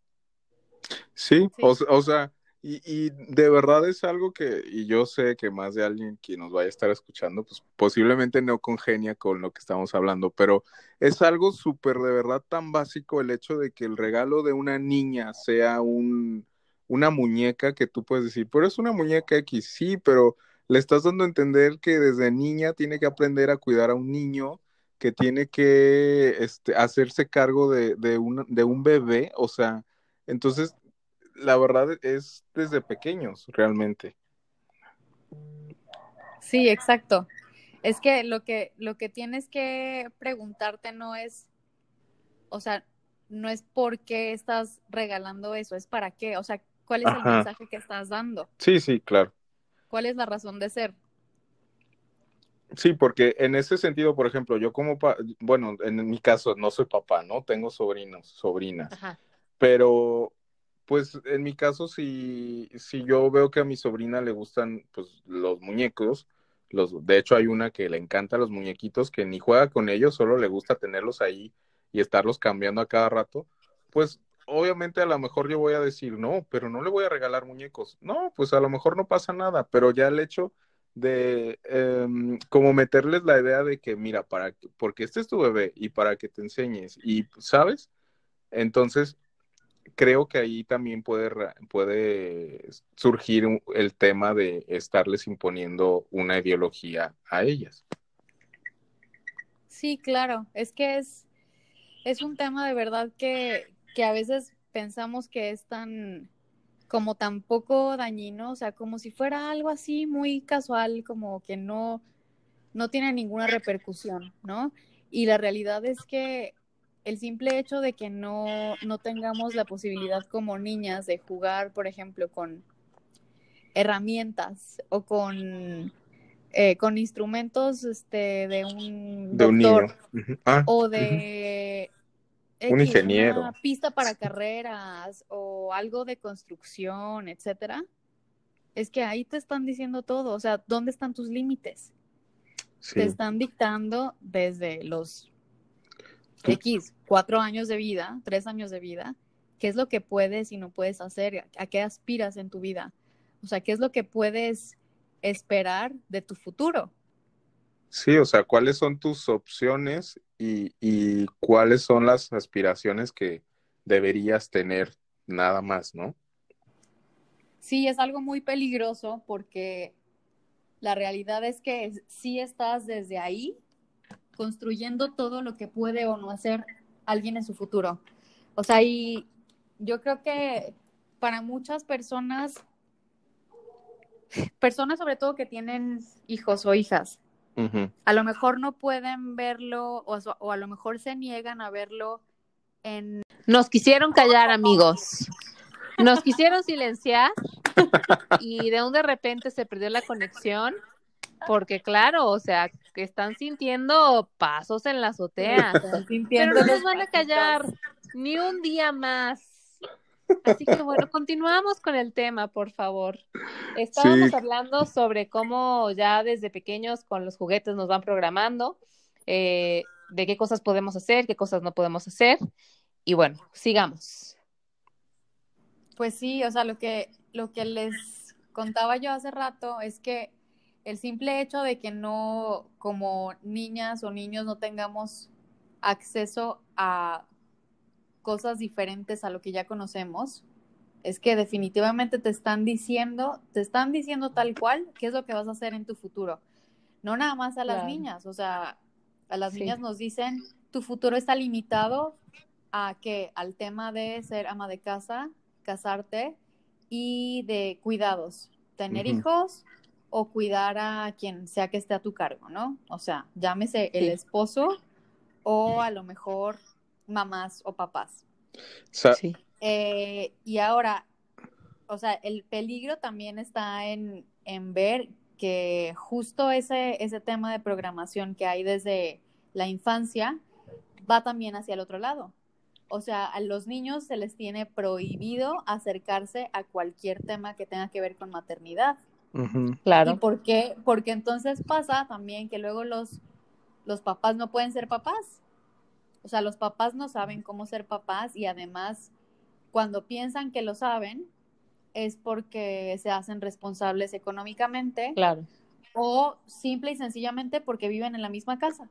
Sí, Sí. O, se- o sea, y, y de verdad es algo que, y yo sé que más de alguien que nos vaya a estar escuchando, pues posiblemente no congenia con lo que estamos hablando, pero es algo súper de verdad tan básico el hecho de que el regalo de una niña sea un, una muñeca que tú puedes decir, pero es una muñeca X, sí, pero le estás dando a entender que desde niña tiene que aprender a cuidar a un niño, que tiene que este, hacerse cargo de, de, un, de un bebé, o sea, entonces la verdad es desde pequeños, realmente. Sí, exacto. Es que lo que lo que tienes que preguntarte no es, o sea, no es por qué estás regalando eso, es para qué, o sea, cuál es el mensaje que estás dando, Sí, sí, claro. cuál es la razón de ser. Sí, porque en ese sentido, por ejemplo, yo como, pa- bueno, en mi caso no soy papá, ¿no? Tengo sobrinos, sobrinas, Ajá. pero pues en mi caso, si, si yo veo que a mi sobrina le gustan pues los muñecos, los, de hecho hay una que le encanta los muñequitos, que ni juega con ellos, solo le gusta tenerlos ahí y estarlos cambiando a cada rato, pues obviamente a lo mejor yo voy a decir, no, pero no le voy a regalar muñecos. No, pues a lo mejor no pasa nada, pero ya el hecho de em, como meterles la idea de que, mira, para que- porque este es tu bebé y para que te enseñes y, ¿sabes? Entonces, creo que ahí también puede, puede surgir el tema de estarles imponiendo una ideología a ellas. Sí, claro, es que es, es un tema de verdad que, que a veces pensamos que es tan, como tan poco dañino, o sea, como si fuera algo así muy casual, como que no, no tiene ninguna repercusión, ¿no? Y la realidad es que el simple hecho de que no, no tengamos la posibilidad como niñas de jugar, por ejemplo, con herramientas o con, eh, con instrumentos este, de un De un doctor niño. Ah, o de Un X, ingeniero. una pista para carreras o algo de construcción, etcétera, es que ahí te están diciendo todo, o sea, ¿dónde están tus límites? sí. Te están dictando desde los X, cuatro años de vida, tres años de vida, qué es lo que puedes y no puedes hacer, a qué aspiras en tu vida, o sea, qué es lo que puedes esperar de tu futuro. Sí, o sea, ¿cuáles son tus opciones y, y cuáles son las aspiraciones que deberías tener nada más, ¿no? Sí, es algo muy peligroso porque la realidad es que sí estás desde ahí construyendo todo lo que puede o no hacer alguien en su futuro. O sea, y yo creo que para muchas personas, personas sobre todo que tienen hijos o hijas, a lo mejor no pueden verlo o, o, a lo mejor se niegan a verlo en... Nos quisieron callar, amigos. Nos quisieron silenciar y de un de repente se perdió la conexión porque claro, o sea, que están sintiendo pasos en la azotea. Pero no nos van a callar ni un día más. Así que bueno, continuamos con el tema, por favor. Estábamos hablando sobre cómo ya desde pequeños con los juguetes nos van programando, eh, de qué cosas podemos hacer, qué cosas no podemos hacer. Y bueno, sigamos. Pues sí, o sea, lo que, lo que les contaba yo hace rato es que el simple hecho de que no, como niñas o niños, no tengamos acceso a cosas diferentes a lo que ya conocemos, es que definitivamente te están diciendo, te están diciendo tal cual qué es lo que vas a hacer en tu futuro. No nada más a las niñas, o sea, a las niñas nos dicen, tu futuro está limitado a que al tema de ser ama de casa, casarte y de cuidados, tener hijos o cuidar a quien sea que esté a tu cargo, ¿no? O sea, llámese el esposo o a lo mejor mamás o papás. sí. Eh, y ahora, o sea, el peligro también está en, en ver que justo ese, ese tema de programación que hay desde la infancia va también hacia el otro lado. O sea, a los niños se les tiene prohibido acercarse a cualquier tema que tenga que ver con maternidad. Claro. ¿Y por qué? Porque entonces pasa también que luego los, los papás no pueden ser papás. O sea, los papás no saben cómo ser papás y además cuando piensan que lo saben es porque se hacen responsables económicamente. Claro. O simple y sencillamente porque viven en la misma casa.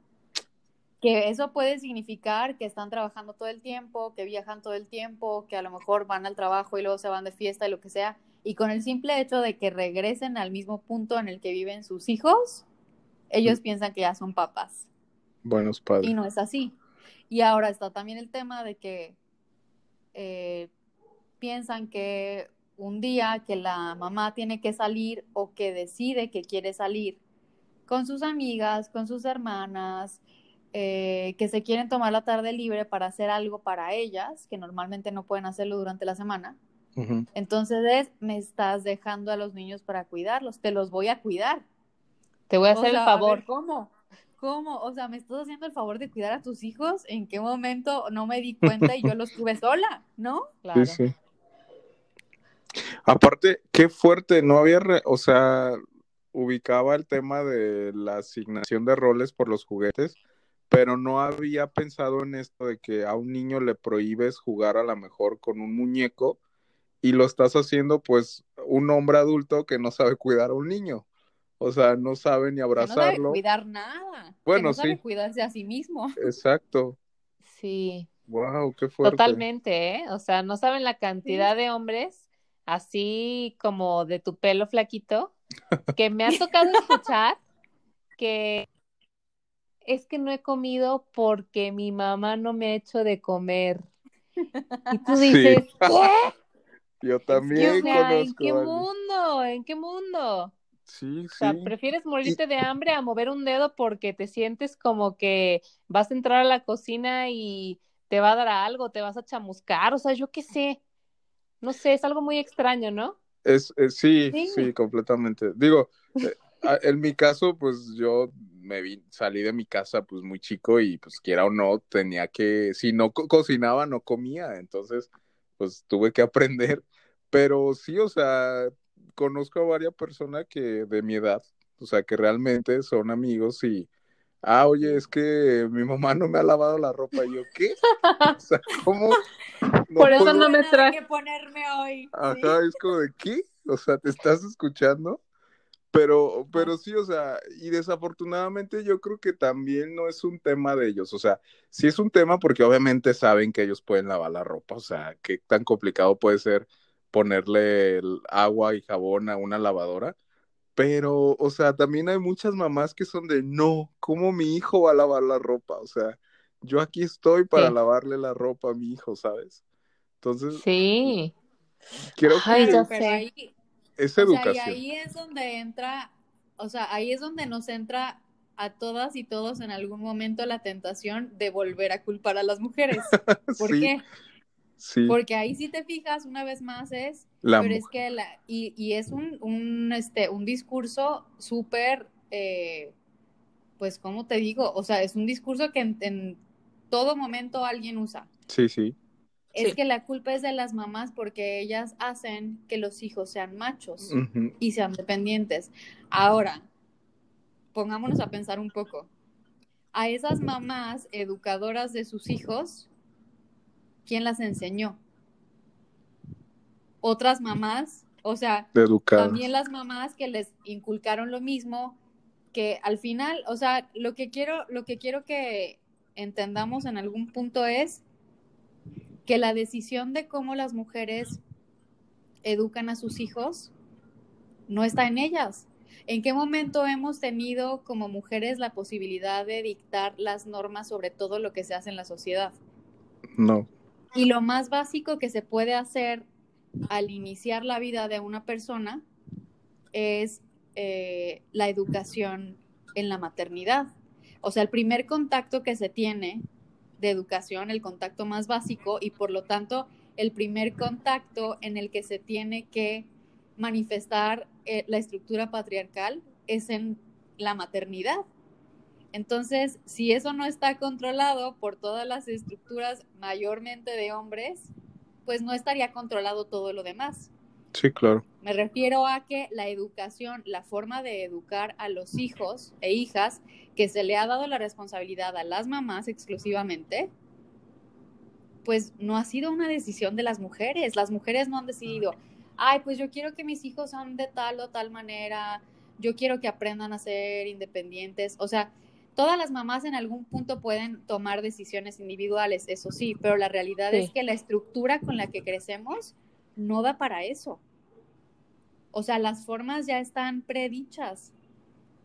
Que eso puede significar que están trabajando todo el tiempo, que viajan todo el tiempo, que a lo mejor van al trabajo y luego se van de fiesta y lo que sea. Y con el simple hecho de que regresen al mismo punto en el que viven sus hijos, ellos piensan que ya son papás. Buenos padres. Y no es así. Y ahora está también el tema de que eh, piensan que un día que la mamá tiene que salir o que decide que quiere salir con sus amigas, con sus hermanas, eh, que se quieren tomar la tarde libre para hacer algo para ellas, que normalmente no pueden hacerlo durante la semana. Entonces es, me estás dejando a los niños para cuidarlos, te los voy a cuidar. Te voy a hacer el favor. ¿Cómo? ¿Cómo? O sea, ¿me estás haciendo el favor de cuidar a tus hijos? ¿En qué momento no me di cuenta y yo los tuve sola? ¿No? Claro. Sí, sí. Aparte, qué fuerte, no había, o sea, ubicaba el tema de la asignación de roles por los juguetes, pero no había pensado en esto de que a un niño le prohíbes jugar a lo mejor con un muñeco y lo estás haciendo pues un hombre adulto que no sabe cuidar a un niño. O sea, no sabe ni abrazarlo. no sabe cuidar nada. Bueno, no sabe cuidarse a sí mismo. Exacto. Sí. Wow, qué fuerte. Totalmente, ¿eh? O sea, no saben la cantidad de hombres así como de tu pelo flaquito que me ha tocado escuchar que es que no he comido porque mi mamá no me ha hecho de comer. Y tú dices, ¿qué? Yo también conozco ¿En qué mundo? ¿En qué mundo? Sí, o sea, prefieres morirte de hambre a mover un dedo porque te sientes como que vas a entrar a la cocina y te va a dar algo, te vas a chamuscar, o sea, yo qué sé. No sé, es algo muy extraño, ¿no? Es, sí, sí, completamente. Digo, eh, en mi caso, pues yo me vi, salí de mi casa pues muy chico y pues quiera o no, tenía que, si no cocinaba, no comía, entonces pues tuve que aprender, pero sí, o sea, conozco a varias personas que de mi edad, o sea, que realmente son amigos y, ah, oye, es que mi mamá no me ha lavado la ropa, y yo, ¿qué? O sea, ¿cómo? Por eso no me trae. que ponerme hoy. Ajá, es como de, ¿qué? O sea, ¿te estás escuchando? Pero, pero sí, o sea, y desafortunadamente yo creo que también no es un tema de ellos, o sea, sí es un tema porque obviamente saben que ellos pueden lavar la ropa, o sea, qué tan complicado puede ser ponerle el agua y jabón a una lavadora. Pero, o sea, también hay muchas mamás que son de, no, ¿cómo mi hijo va a lavar la ropa? O sea, yo aquí estoy para Sí. lavarle la ropa a mi hijo, ¿sabes? Entonces, Sí. creo Ay, que ya Pero sé. Es o sea, y educación. ahí es donde entra, o sea, ahí es donde nos entra a todas y todos en algún momento la tentación de volver a culpar a las mujeres. ¿Por Sí, qué? sí, Porque ahí si te fijas, una vez más es, la pero es que la, y, y es un, un, este, un discurso súper, eh, pues, ¿cómo te digo? O sea, es un discurso que en, en todo momento alguien usa. Sí, sí, Es Sí. que la culpa es de las mamás porque ellas hacen que los hijos sean machos y sean dependientes. Ahora, pongámonos a pensar un poco. A esas mamás educadoras de sus hijos, ¿quién las enseñó? Otras mamás, o sea, educadas. también las mamás que les inculcaron lo mismo, que al final, o sea, lo que quiero, lo que quiero que entendamos en algún punto es que la decisión de cómo las mujeres educan a sus hijos no está en ellas. ¿En qué momento hemos tenido como mujeres la posibilidad de dictar las normas sobre todo lo que se hace en la sociedad? No, Y lo más básico que se puede hacer al iniciar la vida de una persona es eh, la educación en la maternidad. O sea, el primer contacto que se tiene de educación, el contacto más básico y por lo tanto el primer contacto en el que se tiene que manifestar eh, la estructura patriarcal es en la maternidad. Entonces, si eso no está controlado por todas las estructuras mayormente de hombres, pues no estaría controlado todo lo demás. Sí, claro. Me refiero a que la educación, la forma de educar a los hijos e hijas, que se le ha dado la responsabilidad a las mamás exclusivamente, pues no ha sido una decisión de las mujeres. Las mujeres no han decidido, ay, pues yo quiero que mis hijos sean de tal o tal manera, yo quiero que aprendan a ser independientes. O sea, todas las mamás en algún punto pueden tomar decisiones individuales, eso sí, pero la realidad Sí. es que la estructura con la que crecemos no da para eso. O sea, las formas ya están predichas.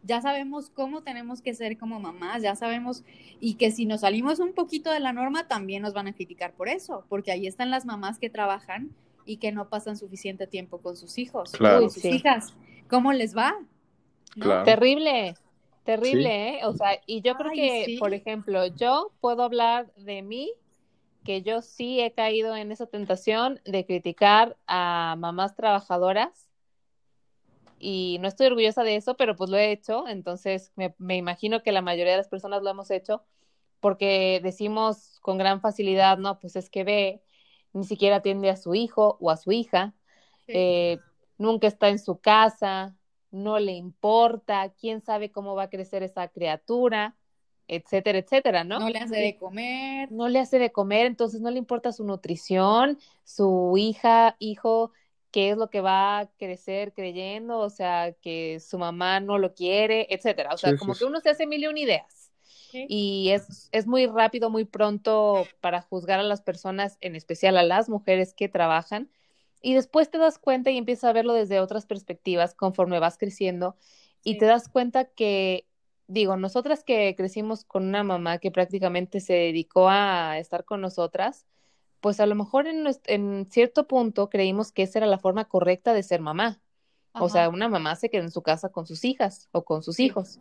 Ya sabemos cómo tenemos que ser como mamás, ya sabemos, y que si nos salimos un poquito de la norma, también nos van a criticar por eso, porque ahí están las mamás que trabajan y que no pasan suficiente tiempo con sus hijos, Claro. con sus Sí. hijas. ¿Cómo les va? ¿No? Claro. Terrible, terrible, ¿eh? O sea, y yo creo Ay, que, sí. por ejemplo, yo puedo hablar de mí, que yo sí he caído en esa tentación de criticar a mamás trabajadoras y no estoy orgullosa de eso, pero pues lo he hecho, entonces me, me imagino que la mayoría de las personas lo hemos hecho porque decimos con gran facilidad, no, pues es que ve, ni siquiera atiende a su hijo o a su hija, Sí. eh, nunca está en su casa, no le importa, quién sabe cómo va a crecer esa criatura, etcétera, etcétera, ¿no? no le hace de comer. No le hace de comer, entonces no le importa su nutrición, su hija, hijo, qué es lo que va a crecer creyendo, o sea, que su mamá no lo quiere, etcétera. O sea, Sí, como sí. que uno se hace mil y una ideas. Sí. Y es, es muy rápido, muy pronto para juzgar a las personas, en especial a las mujeres que trabajan. Y después te das cuenta y empiezas a verlo desde otras perspectivas conforme vas creciendo y Sí. te das cuenta que, digo, nosotras que crecimos con una mamá que prácticamente se dedicó a estar con nosotras, pues a lo mejor en, cierto punto creímos que esa era la forma correcta de ser mamá. O sea, una mamá se queda en su casa con sus hijas o con sus hijos.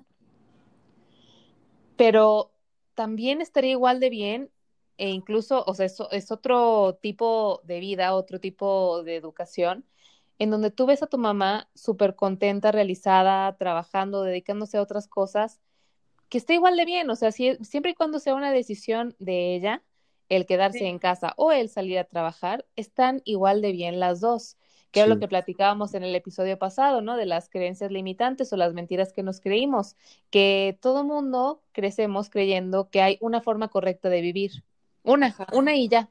Pero también estaría igual de bien e incluso, o sea, eso es otro tipo de vida, otro tipo de educación, en donde tú ves a tu mamá súper contenta, realizada, trabajando, dedicándose a otras cosas, que esté igual de bien, o sea, si- siempre y cuando sea una decisión de ella, el quedarse Sí. en casa o el salir a trabajar, están igual de bien las dos, que era lo que platicábamos en el episodio pasado, ¿no? De las creencias limitantes o las mentiras que nos creímos, que todo mundo crecemos creyendo que hay una forma correcta de vivir, una, Ajá. una y ya.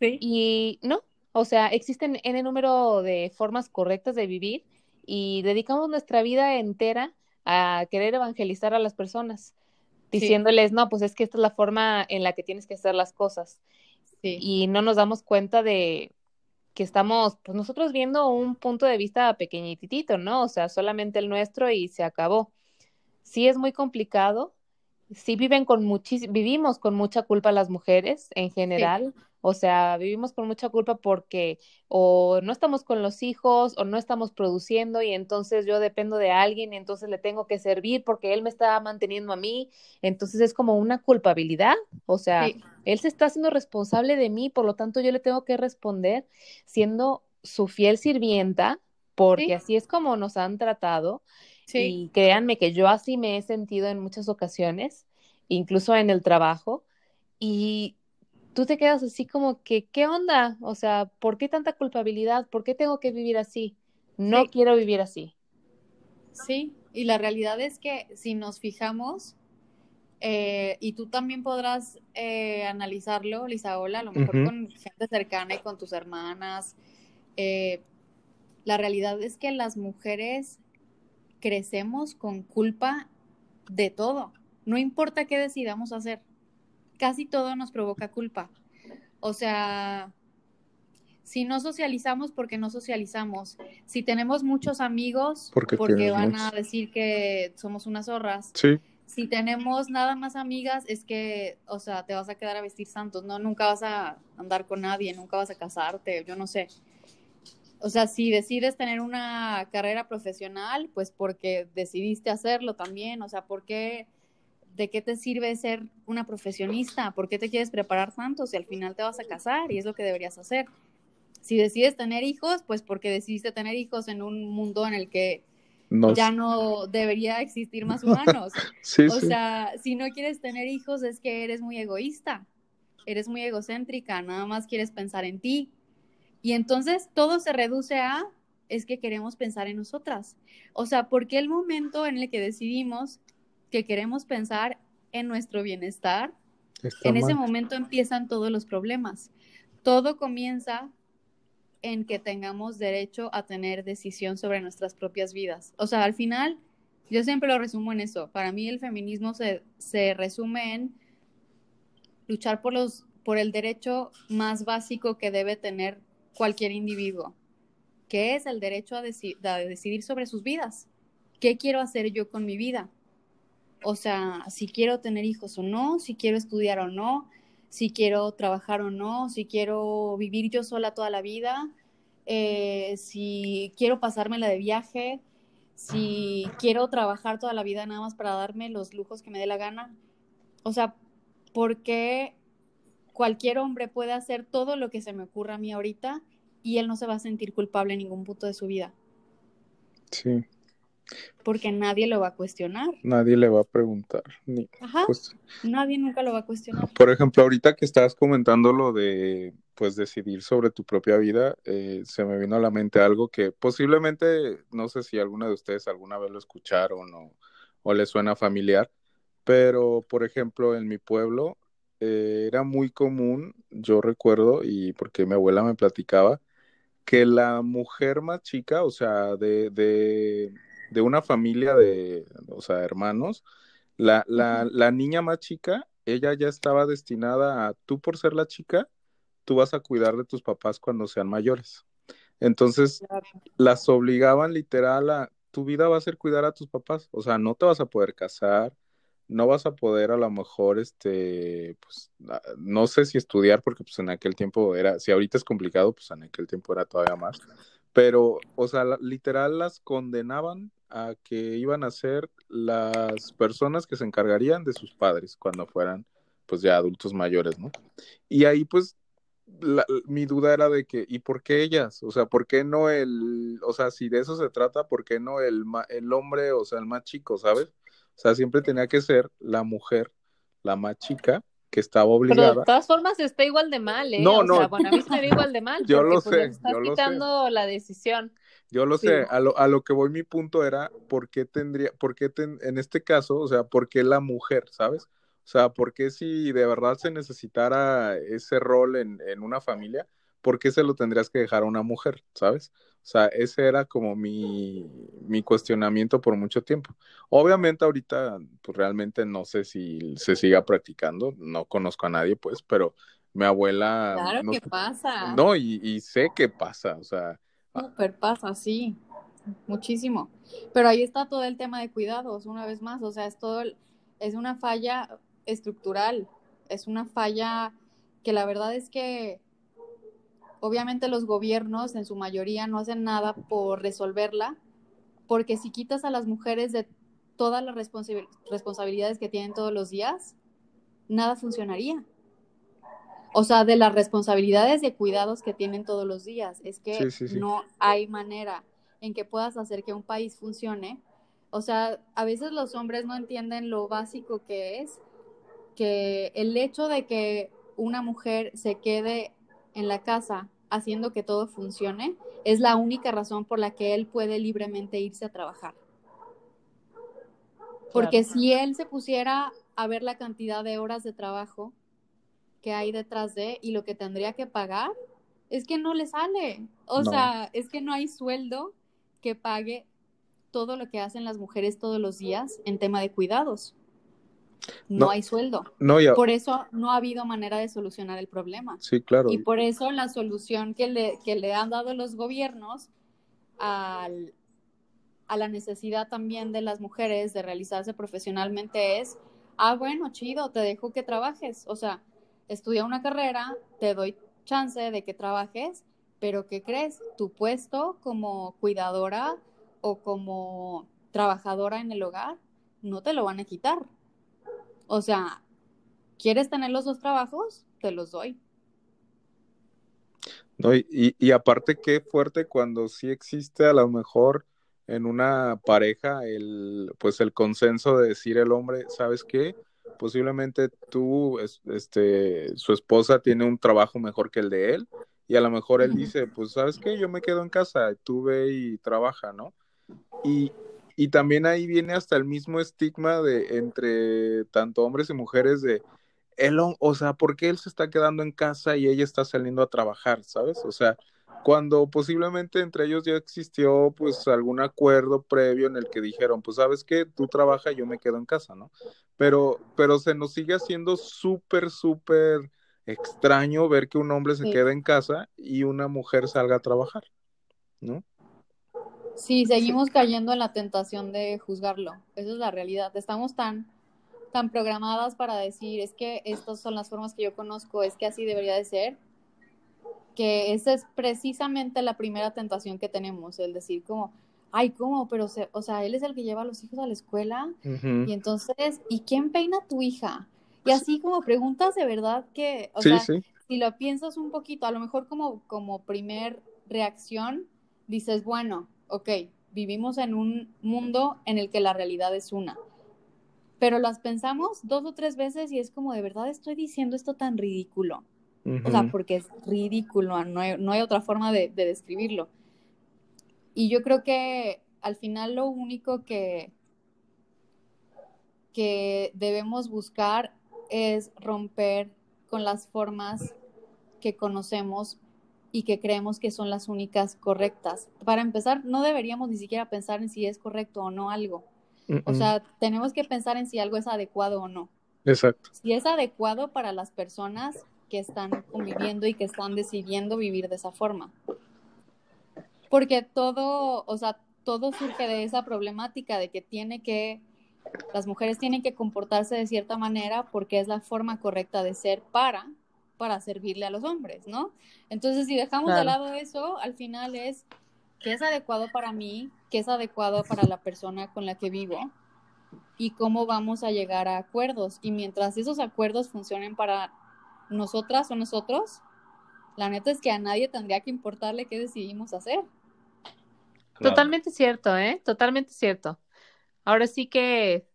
Sí. Y no, o sea, existen N número de formas correctas de vivir y dedicamos nuestra vida entera a querer evangelizar a las personas, Sí. diciéndoles, no, pues es que esta es la forma en la que tienes que hacer las cosas. Sí. Y no nos damos cuenta de que estamos, pues nosotros viendo un punto de vista pequeñitito, ¿no? O sea, solamente el nuestro y se acabó. Sí es muy complicado, sí viven con muchis vivimos con mucha culpa las mujeres en general. O sea, vivimos con mucha culpa porque o no estamos con los hijos o no estamos produciendo y entonces yo dependo de alguien y entonces le tengo que servir porque él me está manteniendo a mí. Entonces es como una culpabilidad. O sea, él se está haciendo responsable de mí, por lo tanto yo le tengo que responder siendo su fiel sirvienta porque así es como nos han tratado. Y créanme que yo así me he sentido en muchas ocasiones, incluso en el trabajo. Y tú te quedas así como que, ¿qué onda? O sea, ¿por qué tanta culpabilidad? ¿Por qué tengo que vivir así? No quiero vivir así. Sí, y la realidad es que si nos fijamos, eh, y tú también podrás eh, analizarlo, Lisaola, a lo mejor con gente cercana y con tus hermanas, eh, la realidad es que las mujeres crecemos con culpa de todo, no importa qué decidamos hacer casi todo nos provoca culpa. O sea, si no socializamos, porque no socializamos. Si tenemos muchos amigos, porque, van a decir que somos unas zorras. Sí. Si tenemos nada más amigas, es que, o sea, te vas a quedar a vestir santos, ¿no? Nunca vas a andar con nadie, nunca vas a casarte, yo no sé. O sea, si decides tener una carrera profesional, pues porque decidiste hacerlo también, o sea, porque ¿de qué te sirve ser una profesionista? ¿Por qué te quieres preparar tanto si al final te vas a casar y es lo que deberías hacer? Si decides tener hijos, pues porque decidiste tener hijos en un mundo en el que ya no debería existir más humanos. o sea, si no quieres tener hijos es que eres muy egoísta, eres muy egocéntrica, nada más quieres pensar en ti. Y entonces todo se reduce a es que queremos pensar en nosotras. O sea, porque el momento en el que decidimos que queremos pensar en nuestro bienestar, en ese momento empiezan todos los problemas. Todo comienza en que tengamos derecho a tener decisión sobre nuestras propias vidas. O sea, al final, yo siempre lo resumo en eso. Para mí el feminismo se, se resume en luchar por, los, por el derecho más básico que debe tener cualquier individuo, que es el derecho a, decidir sobre sus vidas. ¿Qué quiero hacer yo con mi vida? O sea, si quiero tener hijos o no, si quiero estudiar o no, si quiero trabajar o no, si quiero vivir yo sola toda la vida, eh, si quiero pasármela de viaje, si quiero trabajar toda la vida nada más para darme los lujos que me dé la gana. O sea, ¿por qué cualquier hombre puede hacer todo lo que se me ocurra a mí ahorita y él no se va a sentir culpable en ningún punto de su vida? Sí. Porque nadie lo va a cuestionar. Nadie le va a preguntar. Ni, Ajá. nadie nunca lo va a cuestionar. Por ejemplo, ahorita que estabas comentando lo de pues decidir sobre tu propia vida, eh, se me vino a la mente algo que posiblemente, no sé si alguna de ustedes alguna vez lo escucharon o, o les suena familiar, pero por ejemplo en mi pueblo eh, era muy común, yo recuerdo, y porque mi abuela me platicaba, que la mujer más chica, o sea, de, de de una familia de, o sea, hermanos, la, la, la niña más chica, ella ya estaba destinada a, tú por ser la chica, tú vas a cuidar de tus papás cuando sean mayores. Entonces, las obligaban literal a, tu vida va a ser cuidar a tus papás, o sea, no te vas a poder casar, no vas a poder a lo mejor, este, pues, no sé si estudiar, porque pues en aquel tiempo era, si ahorita es complicado, pues en aquel tiempo era todavía más, pero, o sea, literal las condenaban a que iban a ser las personas que se encargarían de sus padres cuando fueran pues ya adultos mayores, ¿no? Y ahí pues mi duda era de que, ¿y por qué ellas? O sea, ¿por qué no el, o sea, si de eso se trata, ¿por qué no el, el hombre, o sea, el más chico, ¿sabes? O sea, siempre tenía que ser la mujer, la más chica, que estaba obligada. Pero de todas formas está igual de mal, ¿eh? No, no. Sea, bueno, a mí ve igual de mal. Yo lo pues, sé. Quitando la decisión. Yo lo sé, a lo, a lo, que voy mi punto era, ¿por qué tendría, por qué en este caso, o sea, por qué la mujer, ¿sabes? O sea, ¿por qué si de verdad se necesitara ese rol en, en una familia, ¿por qué se lo tendrías que dejar a una mujer, ¿sabes? O sea, ese era como mi, mi cuestionamiento por mucho tiempo. Obviamente ahorita, pues realmente no sé si se siga practicando, no conozco a nadie, pues, pero mi abuela... Claro que pasa. No, y, y sé que pasa, o sea... Súper pasa, sí, muchísimo. Pero ahí está todo el tema de cuidados, una vez más, o sea, es todo, es una falla estructural, es una falla que la verdad es que obviamente los gobiernos en su mayoría no hacen nada por resolverla, porque si quitas a las mujeres de todas las responsabilidades que tienen todos los días, nada funcionaría. O sea, de las responsabilidades de cuidados que tienen todos los días, es que no hay manera en que puedas hacer que un país funcione. O sea, a veces los hombres no entienden lo básico que es que el hecho de que una mujer se quede en la casa haciendo que todo funcione es la única razón por la que él puede libremente irse a trabajar. Porque si él se pusiera a ver la cantidad de horas de trabajo que hay detrás de y lo que tendría que pagar, es que no le sale. O sea, es que no hay sueldo que pague todo lo que hacen las mujeres todos los días en tema de cuidados. No, hay sueldo. No, Por eso no ha habido manera de solucionar el problema. Sí, claro. Y por eso la solución que le, que le han dado los gobiernos al, a la necesidad también de las mujeres de realizarse profesionalmente es, ah, bueno, chido, te dejo que trabajes. O sea, estudia una carrera, te doy chance de que trabajes, pero ¿qué crees? Tu puesto como cuidadora o como trabajadora en el hogar no te lo van a quitar. O sea, ¿quieres tener los dos trabajos? Te los doy. No, y, y aparte qué fuerte cuando sí existe a lo mejor en una pareja el pues el consenso de decir el hombre, ¿sabes qué? Posiblemente tú, este, su esposa tiene un trabajo mejor que el de él y a lo mejor él dice, pues, ¿sabes qué? Yo me quedo en casa, tú ve y trabaja, ¿no? Y, y también ahí viene hasta el mismo estigma de entre tanto hombres y mujeres de él, o sea, ¿por qué él se está quedando en casa y ella está saliendo a trabajar, ¿sabes? O sea, cuando posiblemente entre ellos ya existió pues algún acuerdo previo en el que dijeron, pues sabes que tú trabajas, yo me quedo en casa, ¿no? Pero, pero se nos sigue haciendo súper, súper extraño ver que un hombre se quede en casa y una mujer salga a trabajar, ¿no? Sí, seguimos cayendo en la tentación de juzgarlo. Esa es la realidad. Estamos tan, tan programadas para decir, es que estas son las formas que yo conozco, es que así debería de ser, que esa es precisamente la primera tentación que tenemos, el decir como, ay, ¿cómo? Pero, o sea, él es el que lleva a los hijos a la escuela y entonces, ¿y quién peina a tu hija? Y así como preguntas de verdad que, o sea, si lo piensas un poquito, a lo mejor como, como primer reacción, dices, bueno, ok, vivimos en un mundo en el que la realidad es una. Pero las pensamos dos o tres veces y es como, de verdad estoy diciendo esto tan ridículo. O sea, porque es ridículo, no hay, otra forma de, de, describirlo. Y yo creo que al final lo único que, que debemos buscar es romper con las formas que conocemos y que creemos que son las únicas correctas. Para empezar, no deberíamos ni siquiera pensar en si es correcto o no algo. O sea, tenemos que pensar en si algo es adecuado o no. Exacto. Si es adecuado para las personas que están conviviendo y que están decidiendo vivir de esa forma. Porque todo, o sea, todo surge de esa problemática de que tiene que, las mujeres tienen que comportarse de cierta manera porque es la forma correcta de ser para para servirle a los hombres, ¿no? Entonces, si dejamos de lado eso, al final es qué es adecuado para mí, qué es adecuado para la persona con la que vivo y cómo vamos a llegar a acuerdos. Y mientras esos acuerdos funcionen para nosotras o nosotros, la neta es que a nadie tendría que importarle qué decidimos hacer. Totalmente cierto, ¿eh? Totalmente cierto. Ahora sí que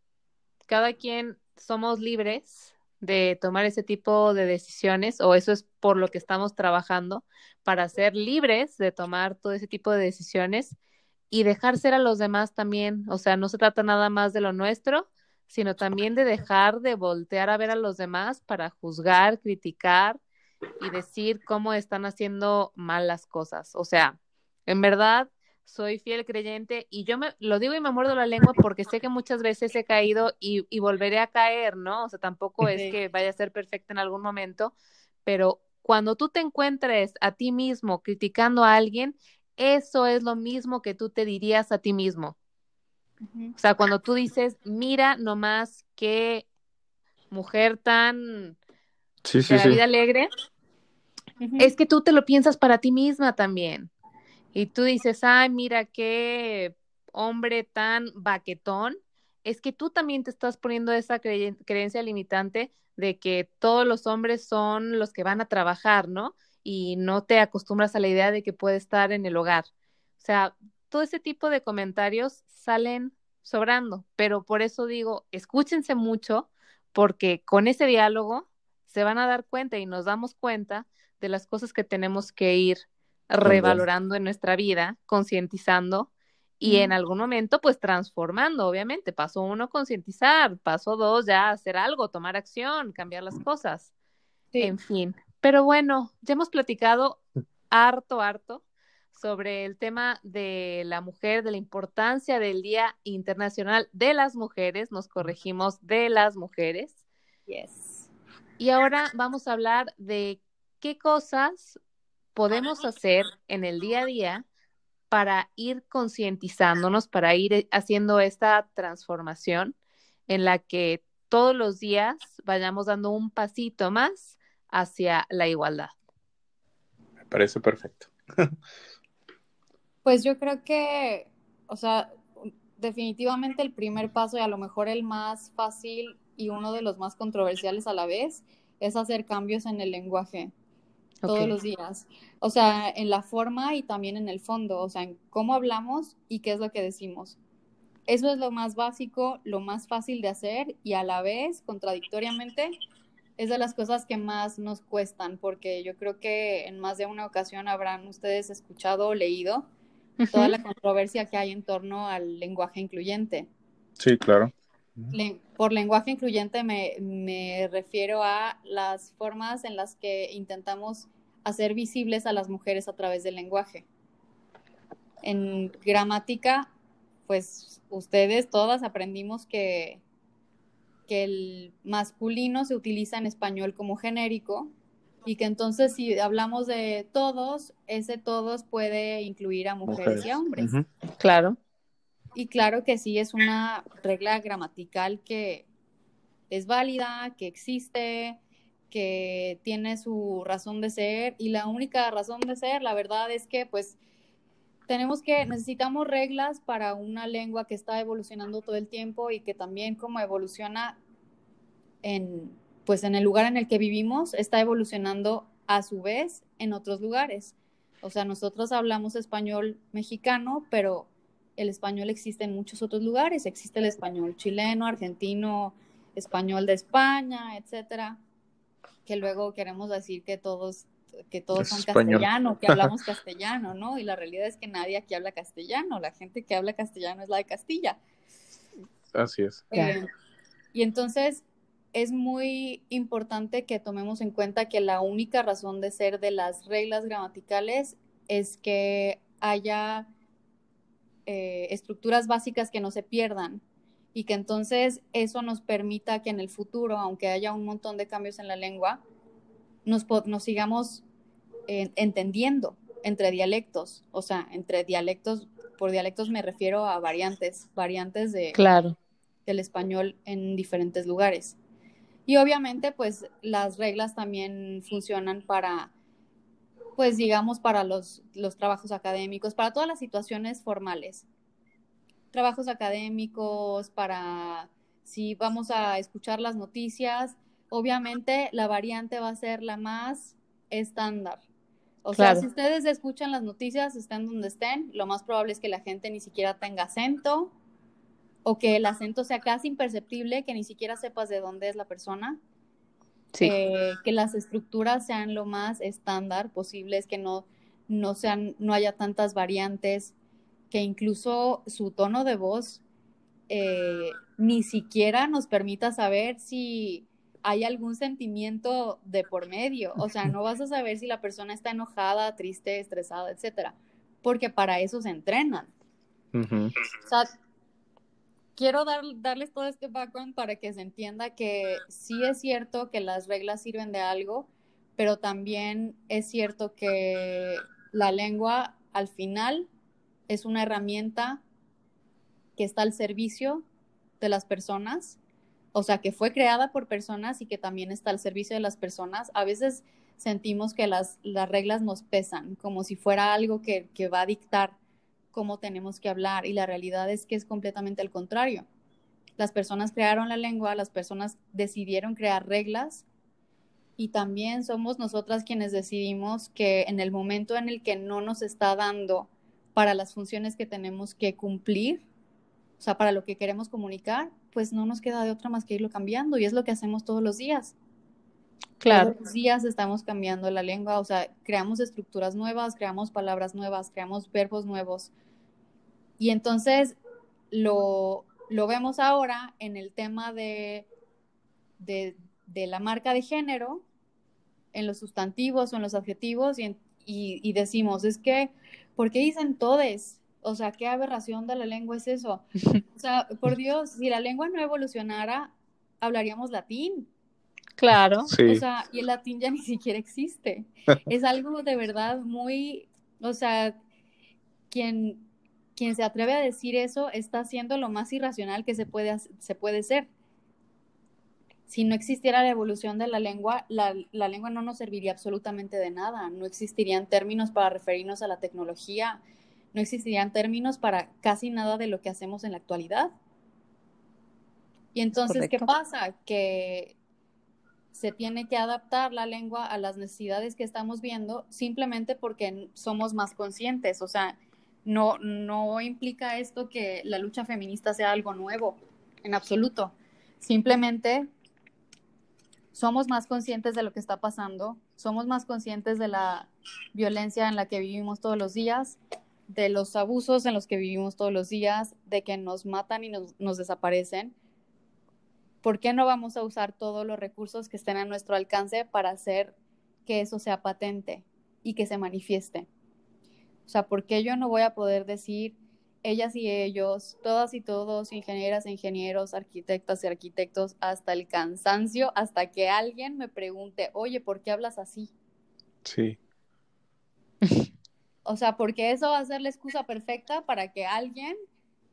cada quien somos libres de tomar ese tipo de decisiones o eso es por lo que estamos trabajando para ser libres de tomar todo ese tipo de decisiones y dejar ser a los demás también. O sea, no se trata nada más de lo nuestro, sino también de dejar de voltear a ver a los demás para juzgar, criticar y decir cómo están haciendo mal las cosas. O sea, en verdad, soy fiel creyente y yo me lo digo y me muerdo la lengua porque sé que muchas veces he caído y, volveré a caer, ¿no? O sea, tampoco es que vaya a ser perfecta en algún momento, pero cuando tú te encuentres a ti mismo criticando a alguien, eso es lo mismo que tú te dirías a ti mismo. O sea, cuando tú dices, mira nomás qué mujer tan Sí, sí, de la sí. vida alegre, es que tú te lo piensas para ti misma también. Y tú dices, ay, mira qué hombre tan baquetón. Es que tú también te estás poniendo esa creen- creencia limitante de que todos los hombres son los que van a trabajar, ¿no? Y no te acostumbras a la idea de que puede estar en el hogar. O sea, todo ese tipo de comentarios salen sobrando, pero por eso digo, escúchense mucho, porque con ese diálogo se van a dar cuenta y nos damos cuenta de las cosas que tenemos que ir revalorando en nuestra vida, concientizando y en algún momento pues transformando, obviamente. Paso uno, concientizar, paso dos, ya hacer algo, tomar acción, cambiar las cosas, Sí. en fin. Pero bueno, ya hemos platicado harto, harto sobre el tema de la mujer, de la importancia del Día Internacional de las Mujeres, nos corregimos de las mujeres. Yes. Y ahora vamos a hablar de qué cosas podemos hacer en el día a día para ir concientizándonos, para ir haciendo esta transformación en la que todos los días vayamos dando un pasito más hacia la igualdad. Me parece perfecto. Pues yo creo que, o sea, definitivamente el primer paso y a lo mejor el más fácil y uno de los más controversiales a la vez es hacer cambios en el lenguaje todos los días. O sea, en la forma y también en el fondo, o sea, en cómo hablamos y qué es lo que decimos. Eso es lo más básico, lo más fácil de hacer y a la vez, contradictoriamente, es de las cosas que más nos cuestan, porque yo creo que en más de una ocasión habrán ustedes escuchado o leído toda la controversia que hay en torno al lenguaje incluyente. Sí, claro. Le- por lenguaje incluyente me, me refiero a las formas en las que intentamos hacer visibles a las mujeres a través del lenguaje. En gramática, pues ustedes todas aprendimos que, que el masculino se utiliza en español como genérico y que entonces si hablamos de todos, ese todos puede incluir a mujeres, y a hombres. Claro. Y claro que sí, es una regla gramatical que es válida, que existe, que tiene su razón de ser y la única razón de ser, la verdad es que pues tenemos que, necesitamos reglas para una lengua que está evolucionando todo el tiempo y que también como evoluciona en, pues en el lugar en el que vivimos, está evolucionando a su vez en otros lugares. O sea, nosotros hablamos español mexicano, pero el español existe en muchos otros lugares. Existe el español chileno, argentino, español de España, etcétera. Que luego queremos decir que todos, que todos son castellano, que hablamos castellano, ¿no? Y la realidad es que nadie aquí habla castellano. La gente que habla castellano es la de Castilla. Así es. Eh, y entonces es muy importante que tomemos en cuenta que la única razón de ser de las reglas gramaticales es que haya eh, estructuras básicas que no se pierdan y que entonces eso nos permita que en el futuro, aunque haya un montón de cambios en la lengua, nos, nos sigamos eh, entendiendo entre dialectos, o sea, entre dialectos, por dialectos me refiero a variantes, variantes de, Claro. del español en diferentes lugares. Y obviamente, pues las reglas también funcionan para, pues digamos, para los, los trabajos académicos, para todas las situaciones formales. Trabajos académicos, para si vamos a escuchar las noticias, obviamente la variante va a ser la más estándar. O sea, si ustedes escuchan las noticias, estén donde estén, lo más probable es que la gente ni siquiera tenga acento o que el acento sea casi imperceptible, que ni siquiera sepas de dónde es la persona, Sí. eh, que las estructuras sean lo más estándar posibles, que no, no, sean, no haya tantas variantes, que incluso su tono de voz eh, ni siquiera nos permita saber si hay algún sentimiento de por medio. O sea, no vas a saber si la persona está enojada, triste, estresada, etcétera, porque para eso se entrenan. Ujú. O sea, quiero dar, darles todo este background para que se entienda que sí es cierto que las reglas sirven de algo, pero también es cierto que la lengua al final es una herramienta que está al servicio de las personas, o sea, que fue creada por personas y que también está al servicio de las personas. A veces sentimos que las, las reglas nos pesan, como si fuera algo que, que va a dictar cómo tenemos que hablar y la realidad es que es completamente al contrario. Las personas crearon la lengua, las personas decidieron crear reglas y también somos nosotras quienes decidimos que en el momento en el que no nos está dando para las funciones que tenemos que cumplir, o sea, para lo que queremos comunicar, pues no nos queda de otra más que irlo cambiando y es lo que hacemos todos los días. Claro. Todos los días estamos cambiando la lengua, o sea, creamos estructuras nuevas, creamos palabras nuevas, creamos verbos nuevos. Y entonces lo, lo vemos ahora en el tema de, de, de, la marca de género, en los sustantivos o en los adjetivos, y, y, y decimos, es que, ¿por qué dicen todes? O sea, ¿qué aberración de la lengua es eso? O sea, por Dios, si la lengua no evolucionara, hablaríamos latín. Claro. Sí. O sea, y el latín ya ni siquiera existe. es algo de verdad muy, o sea, quien, quien se atreve a decir eso está haciendo lo más irracional que se puede, se puede ser. Si no existiera la evolución de la lengua, la, la lengua no nos serviría absolutamente de nada. No existirían términos para referirnos a la tecnología, no existirían términos para casi nada de lo que hacemos en la actualidad. Y entonces, Correcto. ¿qué pasa? Que se tiene que adaptar la lengua a las necesidades que estamos viendo simplemente porque somos más conscientes. O sea, no, no implica esto que la lucha feminista sea algo nuevo, en absoluto. Simplemente somos más conscientes de lo que está pasando, somos más conscientes de la violencia en la que vivimos todos los días, de los abusos en los que vivimos todos los días, de que nos matan y nos, desaparecen. ¿Por qué no vamos a usar todos los recursos que estén a nuestro alcance para hacer que eso sea patente y que se manifieste? O sea, ¿por qué yo no voy a poder decir ellas y ellos, todas y todos, ingenieras e ingenieros, arquitectas y arquitectos, hasta el cansancio, hasta que alguien me pregunte, oye, ¿por qué hablas así? Sí. O sea, porque eso va a ser la excusa perfecta para que alguien,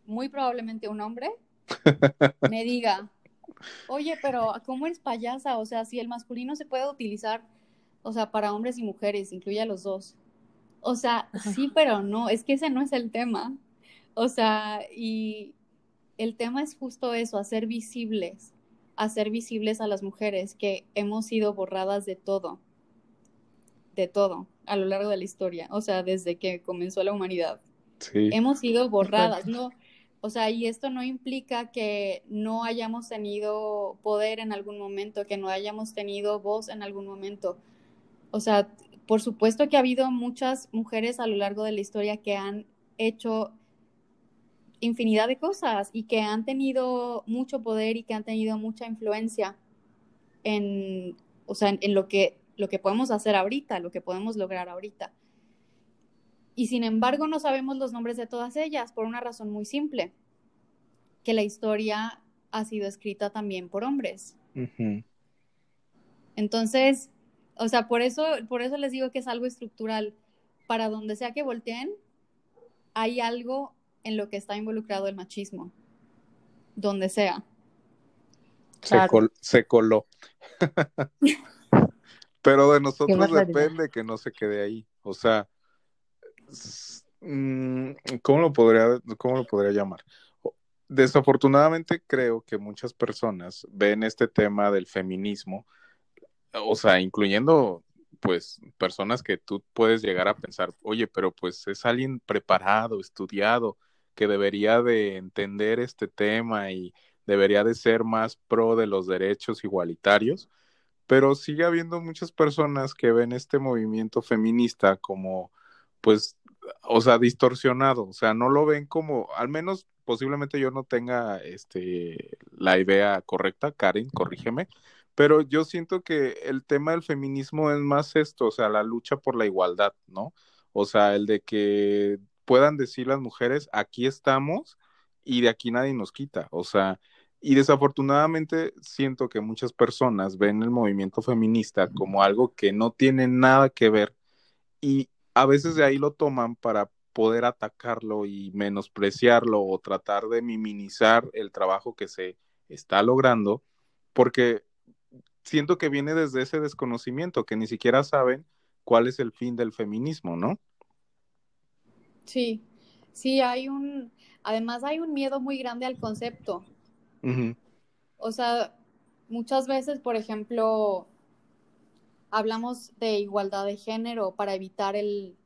muy probablemente un hombre, me diga, oye, pero ¿cómo eres payasa? O sea, si el masculino se puede utilizar, o sea, para hombres y mujeres, incluye a los dos. O sea, sí, pero no, es que ese no es el tema. O sea, y el tema es justo eso, hacer visibles, hacer visibles a las mujeres que hemos sido borradas de todo, de todo, a lo largo de la historia, o sea, desde que comenzó la humanidad. Sí. Hemos sido borradas, ¿no? O sea, y esto no implica que no hayamos tenido poder en algún momento, que no hayamos tenido voz en algún momento. O sea, por supuesto que ha habido muchas mujeres a lo largo de la historia que han hecho infinidad de cosas y que han tenido mucho poder y que han tenido mucha influencia en, o sea, en, en lo, que, lo que podemos hacer ahorita, lo que podemos lograr ahorita. Y sin embargo no sabemos los nombres de todas ellas por una razón muy simple, que la historia ha sido escrita también por hombres. Uh -huh. Entonces, o sea, por eso, por eso les digo que es algo estructural. Para donde sea que volteen, hay algo en lo que está involucrado el machismo, donde sea. Claro. Se, col se, coló. Pero de nosotros depende que no se quede ahí. O sea, ¿cómo lo podría, cómo lo podría llamar? Desafortunadamente creo que muchas personas ven este tema del feminismo, o sea, incluyendo pues personas que tú puedes llegar a pensar, oye, pero pues es alguien preparado, estudiado, que debería de entender este tema y debería de ser más pro de los derechos igualitarios, pero sigue habiendo muchas personas que ven este movimiento feminista como, pues, o sea, distorsionado, o sea, no lo ven como, al menos posiblemente yo no tenga este, la idea correcta, Karen, corrígeme, pero yo siento que el tema del feminismo es más esto, o sea, la lucha por la igualdad, ¿no? O sea, el de que puedan decir las mujeres, aquí estamos y de aquí nadie nos quita, o sea, Y desafortunadamente siento que muchas personas ven el movimiento feminista como algo que no tiene nada que ver y a veces de ahí lo toman para poder atacarlo y menospreciarlo o tratar de minimizar el trabajo que se está logrando, porque siento que viene desde ese desconocimiento, que ni siquiera saben cuál es el fin del feminismo, ¿no? Sí, sí, hay un, además hay un miedo muy grande al concepto. O sea, muchas veces, por ejemplo, hablamos de igualdad de género para evitar el,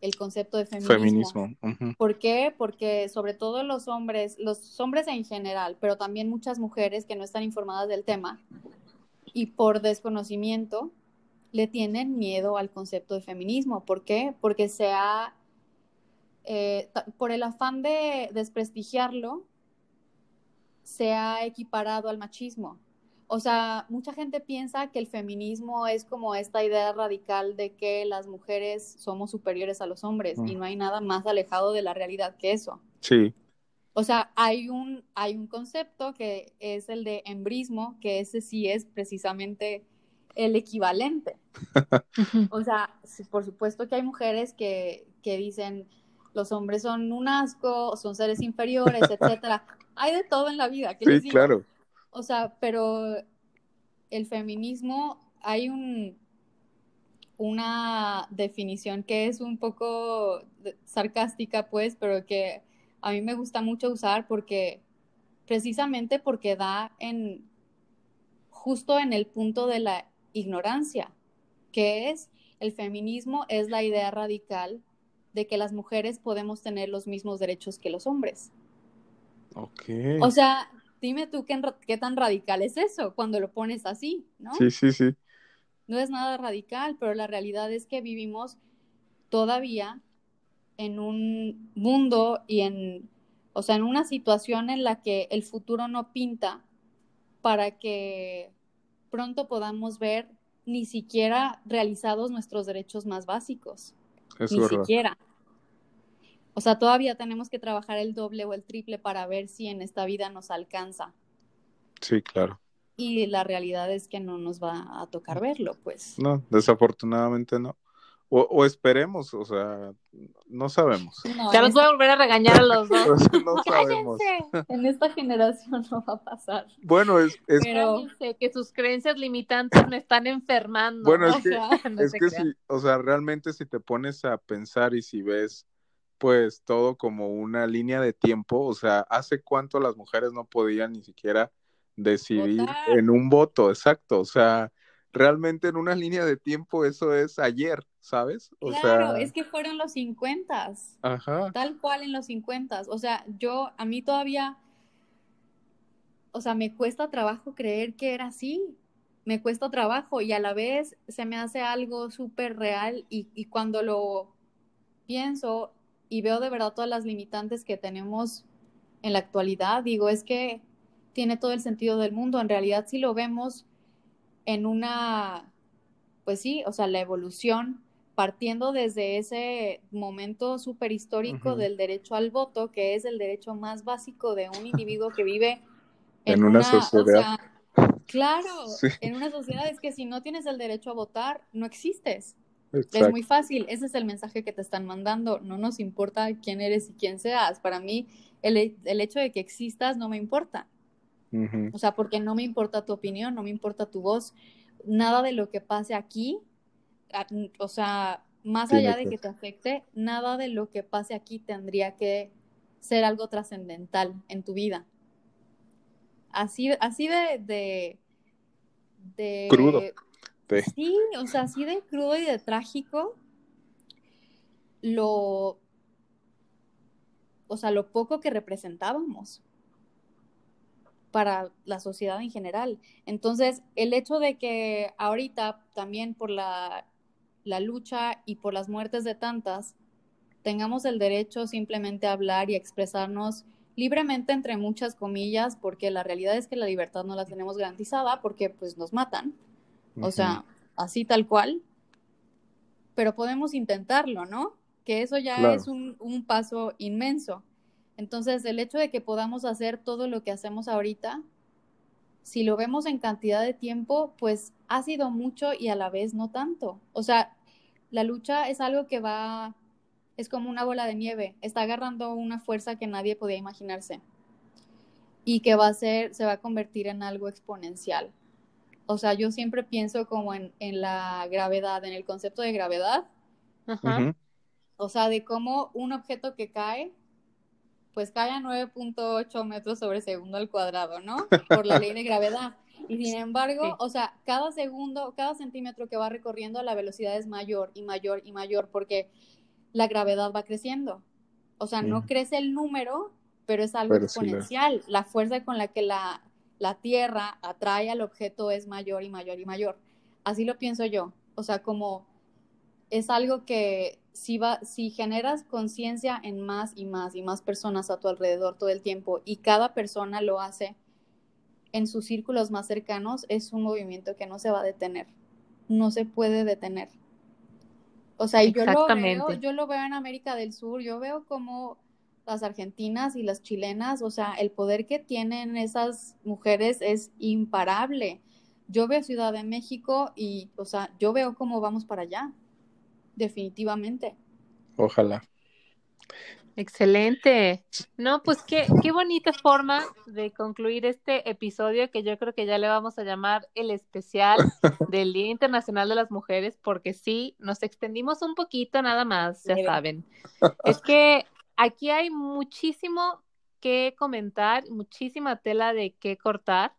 el concepto de feminismo. Feminismo. ¿Por qué? Porque sobre todo los hombres, los hombres en general, pero también muchas mujeres que no están informadas del tema y por desconocimiento le tienen miedo al concepto de feminismo. ¿Por qué? Porque se ha, eh, por el afán de desprestigiarlo, se ha equiparado al machismo. O sea, mucha gente piensa que el feminismo es como esta idea radical de que las mujeres somos superiores a los hombres y mm. no hay nada más alejado de la realidad que eso. Sí. O sea, hay un, hay un concepto que es el de embrismo, que ese sí es precisamente el equivalente. o sea, por supuesto que hay mujeres que, que dicen los hombres son un asco, son seres inferiores, etcétera. Hay de todo en la vida. sí, claro. O sea, pero el feminismo, hay un, una definición que es un poco sarcástica, pues, pero que a mí me gusta mucho usar porque precisamente porque da en justo en el punto de la ignorancia, que es el feminismo es la idea radical de que las mujeres podemos tener los mismos derechos que los hombres. Ok. O sea, dime tú qué, qué, tan radical es eso cuando lo pones así, ¿no? Sí, sí, sí. No es nada radical, pero la realidad es que vivimos todavía en un mundo y en, o sea, en una situación en la que el futuro no pinta para que pronto podamos ver ni siquiera realizados nuestros derechos más básicos. Ni siquiera. O sea, todavía tenemos que trabajar el doble o el triple para ver si en esta vida nos alcanza. Sí, claro. Y la realidad es que no nos va a tocar verlo, pues. No, desafortunadamente no. O, esperemos, o sea, no sabemos. ya los voy a volver a regañar a los dos. no sabemos. En esta generación no va a pasar. Bueno, es, es... Pero que sus creencias limitantes me están enfermando. Bueno, es que, es que si, o sea, realmente si te pones a pensar y si ves pues todo como una línea de tiempo, o sea, ¿hace cuánto las mujeres no podían ni siquiera decidir en un voto? Exacto, o sea, realmente en una línea de tiempo eso es ayer, ¿sabes? O claro, es que fueron los 50. Ajá. Tal cual en los 50. O sea, yo, a mí todavía, o sea, me cuesta trabajo creer que era así. Me cuesta trabajo y a la vez se me hace algo súper real y, y cuando lo pienso y veo de verdad todas las limitantes que tenemos en la actualidad, digo, es que tiene todo el sentido del mundo. En realidad, si lo vemos en una, pues sí, o sea, la evolución, partiendo desde ese momento súper histórico del derecho al voto, que es el derecho más básico de un individuo que vive en, una, sociedad. claro, en una sociedad es que si no tienes el derecho a votar, no existes. Es muy fácil, ese es el mensaje que te están mandando, no nos importa quién eres y quién seas, para mí el, hecho de que existas no me importa, o sea, porque no me importa tu opinión, no me importa tu voz, nada de lo que pase aquí, o sea, más allá de que te afecte, nada de lo que pase aquí tendría que ser algo trascendental en tu vida. Así, así de, de, de crudo. Sí, o sea, así de crudo y de trágico, lo, o sea, lo poco que representábamos para la sociedad en general. Entonces, el hecho de que ahorita también por la, la lucha y por las muertes de tantas, tengamos el derecho simplemente a hablar y expresarnos libremente entre muchas comillas, porque la realidad es que la libertad no la tenemos garantizada porque pues nos matan. O sea, así tal cual, pero podemos intentarlo, ¿no? Que eso ya es un, paso inmenso. Entonces, el hecho de que podamos hacer todo lo que hacemos ahorita, si lo vemos en cantidad de tiempo, pues ha sido mucho y a la vez no tanto. O sea, la lucha es algo que va, es como una bola de nieve, está agarrando una fuerza que nadie podía imaginarse y que va a ser, se va a convertir en algo exponencial. O sea, yo siempre pienso como en, en la gravedad, en el concepto de gravedad. Ajá. O sea, de cómo un objeto que cae, pues cae a 9.8 metros sobre segundo al cuadrado, ¿no? Por la ley de gravedad. Y sin embargo, Sí. o sea, cada segundo, cada centímetro que va recorriendo, la velocidad es mayor y mayor y mayor porque la gravedad va creciendo. O sea, no Mm. crece el número, pero es algo Pero sí la- exponencial. La fuerza con la que la, la Tierra atrae al objeto es mayor y mayor y mayor. Así lo pienso yo. O sea, como es algo que si, va, si generas conciencia en más y más y más personas a tu alrededor todo el tiempo y cada persona lo hace en sus círculos más cercanos, es un movimiento que no se va a detener. No se puede detener. O sea, yo lo veo, yo lo veo en América del Sur, yo veo como las argentinas y las chilenas, o sea, el poder que tienen esas mujeres es imparable. Yo veo Ciudad de México y, o sea, yo veo cómo vamos para allá, definitivamente. Ojalá. Excelente. No, pues qué, qué bonita forma de concluir este episodio que yo creo que ya le vamos a llamar el especial del Día Internacional de las Mujeres, porque sí, nos extendimos un poquito nada más, ya saben. Es que aquí hay muchísimo que comentar, muchísima tela de qué cortar.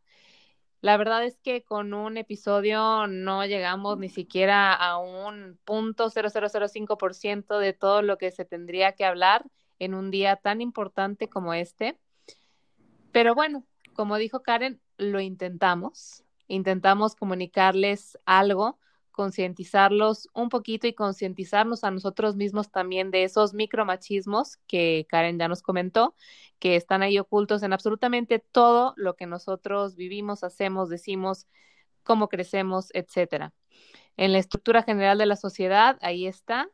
La verdad es que con un episodio no llegamos ni siquiera a un punto 0005% de todo lo que se tendría que hablar en un día tan importante como este. Pero bueno, como dijo Karen, lo intentamos. Intentamos comunicarles algo, concientizarlos un poquito y concientizarnos a nosotros mismos también de esos micromachismos que Karen ya nos comentó, que están ahí ocultos en absolutamente todo lo que nosotros vivimos, hacemos, decimos, cómo crecemos, etcétera. En la estructura general de la sociedad, ahí está,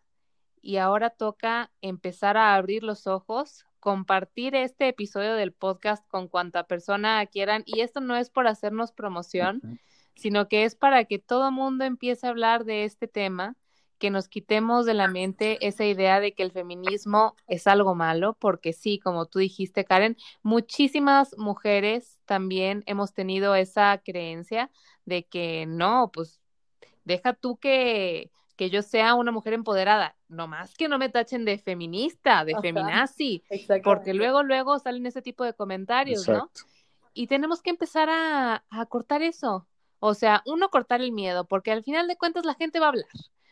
y ahora toca empezar a abrir los ojos, compartir este episodio del podcast con cuanta persona quieran. Y esto no es por hacernos promoción, sino que es para que todo mundo empiece a hablar de este tema, que nos quitemos de la mente esa idea de que el feminismo es algo malo, porque sí, como tú dijiste, Karen, muchísimas mujeres también hemos tenido esa creencia de que no, pues deja tú que que yo sea una mujer empoderada, no más que no me tachen de feminista, de Ajá. feminazi, porque luego, luego salen ese tipo de comentarios, ¿no? Y tenemos que empezar a, a cortar eso. O sea, uno, cortar el miedo, porque al final de cuentas la gente va a hablar.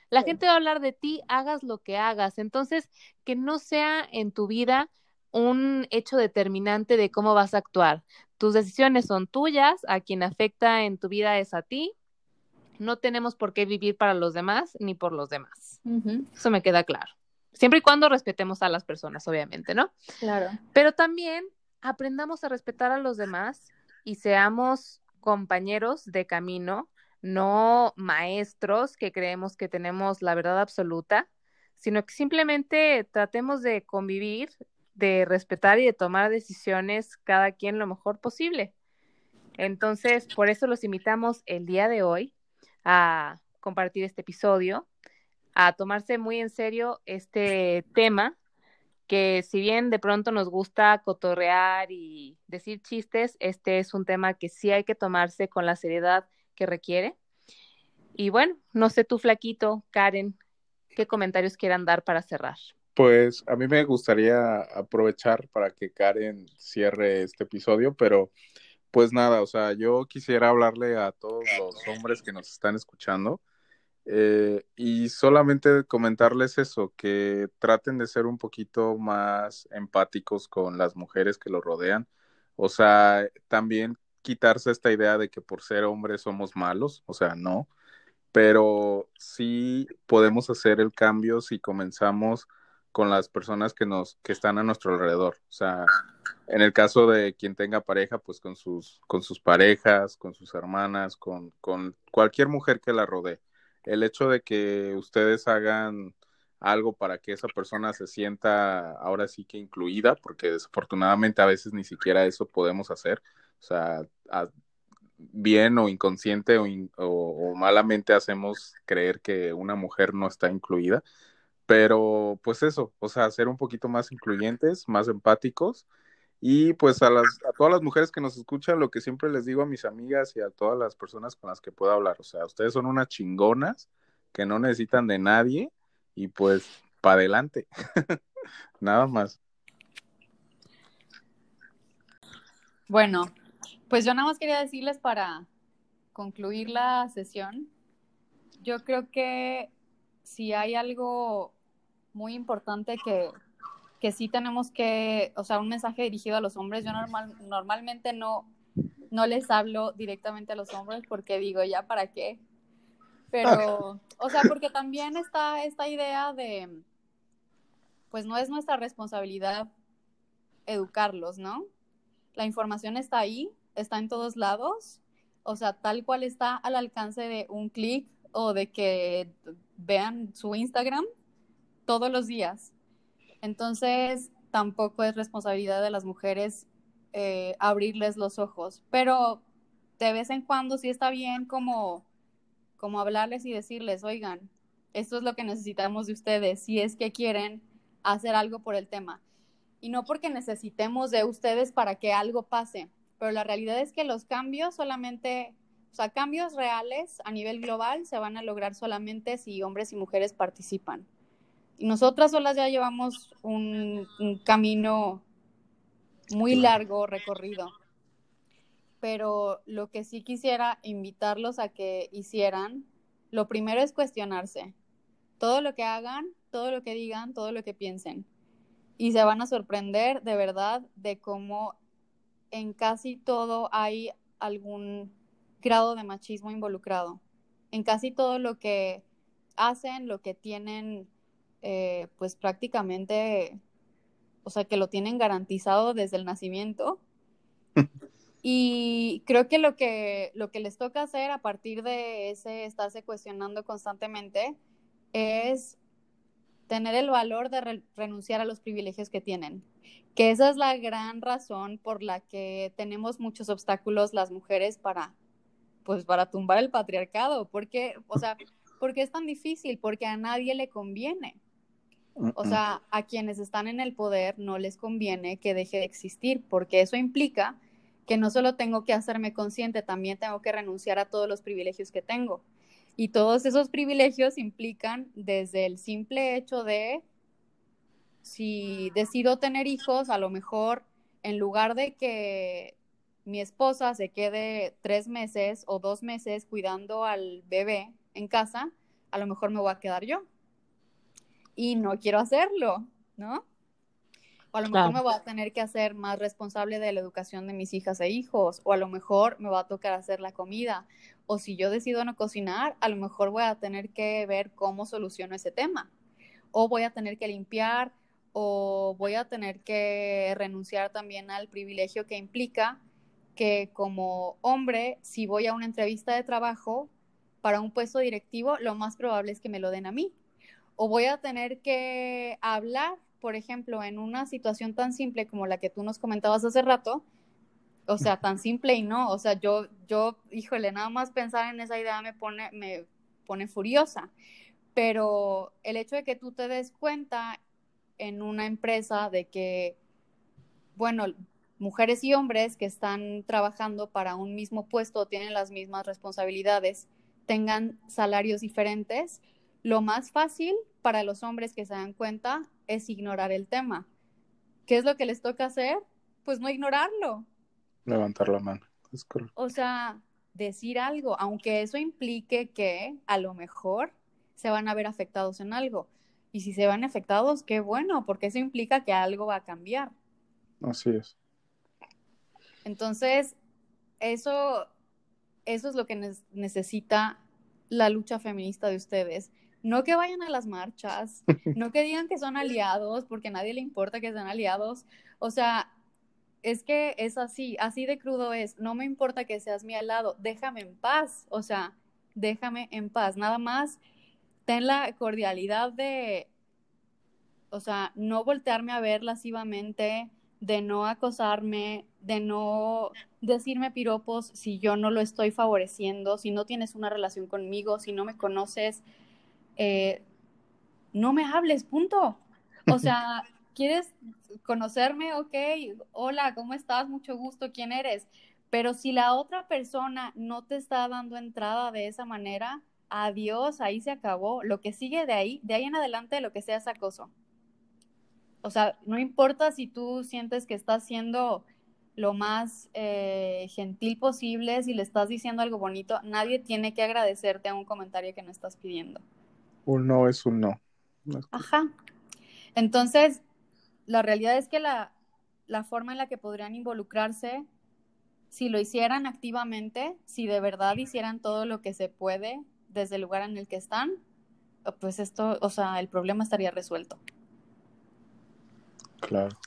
La Sí. gente va a hablar de ti, hagas lo que hagas. Entonces, que no sea en tu vida un hecho determinante de cómo vas a actuar. Tus decisiones son tuyas, a quien afecta en tu vida es a ti. No tenemos por qué vivir para los demás ni por los demás. Eso me queda claro. Siempre y cuando respetemos a las personas, obviamente, ¿no? claro. Pero también aprendamos a respetar a los demás y seamos compañeros de camino, no maestros que creemos que tenemos la verdad absoluta, sino que simplemente tratemos de convivir, de respetar y de tomar decisiones cada quien lo mejor posible. Entonces, por eso los invitamos el día de hoy a compartir este episodio, a tomarse muy en serio este tema que si bien de pronto nos gusta cotorrear y decir chistes, este es un tema que sí hay que tomarse con la seriedad que requiere. Y bueno, no sé tú, Flaquito, Karen, qué comentarios quieran dar para cerrar. Pues a mí me gustaría aprovechar para que Karen cierre este episodio, pero pues nada, o sea, yo quisiera hablarle a todos los hombres que nos están escuchando eh, y solamente comentarles eso, que traten de ser un poquito más empáticos con las mujeres que los rodean, o sea, también quitarse esta idea de que por ser hombres somos malos, o sea, no, pero sí podemos hacer el cambio si comenzamos con las personas que nos que están a nuestro alrededor, o sea, en el caso de quien tenga pareja, pues con sus con sus parejas, con sus hermanas, con con cualquier mujer que la rodee. El hecho de que ustedes hagan algo para que esa persona se sienta ahora sí que incluida, porque desafortunadamente a veces ni siquiera eso podemos hacer. O sea, bien o inconsciente o, malamente hacemos creer que una mujer no está incluida. Pero pues eso, o sea, ser un poquito más incluyentes, más empáticos. Y pues a, las, a todas las mujeres que nos escuchan, lo que siempre les digo a mis amigas y a todas las personas con las que puedo hablar, o sea, ustedes son unas chingonas que no necesitan de nadie y pues para adelante. Nada más. Bueno, pues yo nada más quería decirles para concluir la sesión, yo creo que si hay algo muy importante que, que sí tenemos que, o sea, un mensaje dirigido a los hombres, yo normal, normalmente no, no les hablo directamente a los hombres porque digo, ya para qué, pero, o sea, porque también está esta idea de, pues no es nuestra responsabilidad educarlos, ¿no? La información está ahí, está en todos lados, o sea, tal cual está al alcance de un clic o de que vean su Instagram todos los días. Entonces, tampoco es responsabilidad de las mujeres eh, abrirles los ojos, pero de vez en cuando sí está bien como como hablarles y decirles, oigan, esto es lo que necesitamos de ustedes si es que quieren hacer algo por el tema. Y no porque necesitemos de ustedes para que algo pase, pero la realidad es que los cambios solamente, o sea, cambios reales a nivel global se van a lograr solamente si hombres y mujeres participan. Y nosotras solas ya llevamos un, un camino muy largo recorrido pero lo que sí quisiera invitarlos a que hicieran, lo primero es cuestionarse. Todo lo que hagan, todo lo que digan, todo lo que piensen. Y se van a sorprender de verdad de cómo en casi todo hay algún grado de machismo involucrado. En casi todo lo que hacen, lo que tienen, eh, pues prácticamente, o sea, que lo tienen garantizado desde el nacimiento. Y creo que lo que, lo que les toca hacer a partir de ese estarse cuestionando constantemente es tener el valor de renunciar a los privilegios que tienen. Que esa es la gran razón por la que tenemos muchos obstáculos las mujeres para, pues, para tumbar el patriarcado. Porque, o sea, porque es tan difícil? Porque a nadie le conviene. O sea, a quienes están en el poder no les conviene que deje de existir, porque eso implica que no solo tengo que hacerme consciente, también tengo que renunciar a todos los privilegios que tengo. Y todos esos privilegios implican desde el simple hecho de, si decido tener hijos, a lo mejor en lugar de que mi esposa se quede tres meses o dos meses cuidando al bebé en casa, a lo mejor me voy a quedar yo. Y no quiero hacerlo, ¿no? O a lo mejor me voy a tener que hacer más responsable de la educación de mis hijas e hijos, o a lo mejor me va a tocar hacer la comida, o si yo decido no cocinar, a lo mejor voy a tener que ver cómo soluciono ese tema, o voy a tener que limpiar, o voy a tener que renunciar también al privilegio que implica que como hombre, si voy a una entrevista de trabajo para un puesto directivo, lo más probable es que me lo den a mí. O voy a tener que hablar por ejemplo, en una situación tan simple como la que tú nos comentabas hace rato, o sea, tan simple y no, o sea, yo, yo, híjole, nada más pensar en esa idea me pone, me pone furiosa. Pero el hecho de que tú te des cuenta en una empresa de que, bueno, mujeres y hombres que están trabajando para un mismo puesto, tienen las mismas responsabilidades, tengan salarios diferentes, lo más fácil para los hombres que se dan cuenta es ignorar el tema. ¿Qué es lo que les toca hacer? Pues no ignorarlo. Levantar la mano. O sea, decir algo, aunque eso implique que a lo mejor se van a ver afectados en algo. Y si se van afectados, qué bueno, porque eso implica que algo va a cambiar. Así es. Entonces, eso, eso es lo que necesita la lucha feminista de ustedes. No que vayan a las marchas, no que digan que son aliados, porque a nadie le importa que sean aliados. O sea, es que es así, así de crudo es. No me importa que seas mi aliado, déjame en paz. O sea, déjame en paz. Nada más ten la cordialidad de O sea, no voltearme a ver lascivamente, de no acosarme, de no decirme piropos si yo no lo estoy favoreciendo, si no tienes una relación conmigo, si no me conoces, eh, no me hables, punto. O sea, ¿quieres conocerme? Ok, hola, ¿cómo estás? Mucho gusto, ¿quién eres? Pero si la otra persona no te está dando entrada de esa manera, adiós, ahí se acabó. Lo que sigue de ahí, de ahí en adelante, lo que sea es acoso. O sea, no importa si tú sientes que estás siendo lo más eh, gentil posible, si le estás diciendo algo bonito, nadie tiene que agradecerte a un comentario que no estás pidiendo. Un no es un no. Ajá. Entonces, la realidad es que la, la forma en la que podrían involucrarse, si lo hicieran activamente, si de verdad hicieran todo lo que se puede desde el lugar en el que están, pues esto, o sea, el problema estaría resuelto. Claro.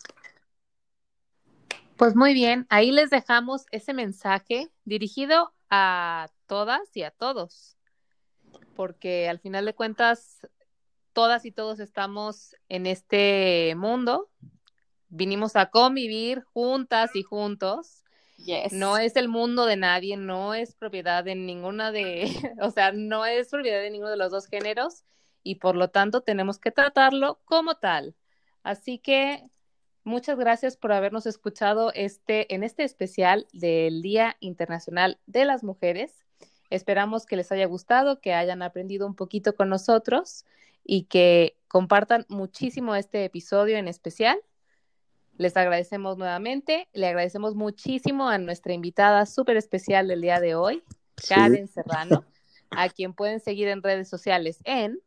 Pues muy bien, ahí les dejamos ese mensaje dirigido a todas y a todos, porque al final de cuentas, todas y todos estamos en este mundo, vinimos a convivir juntas y juntos. Yes. No es el mundo de nadie, no es propiedad de ninguna de, o sea, no es propiedad de ninguno de los dos géneros y por lo tanto tenemos que tratarlo como tal. Así que muchas gracias por habernos escuchado este, en este especial del Día Internacional de las Mujeres. Esperamos que les haya gustado, que hayan aprendido un poquito con nosotros y que compartan muchísimo este episodio en especial. Les agradecemos nuevamente, le agradecemos muchísimo a nuestra invitada súper especial del día de hoy, Sí. Karen Serrano, a quien pueden seguir en redes sociales en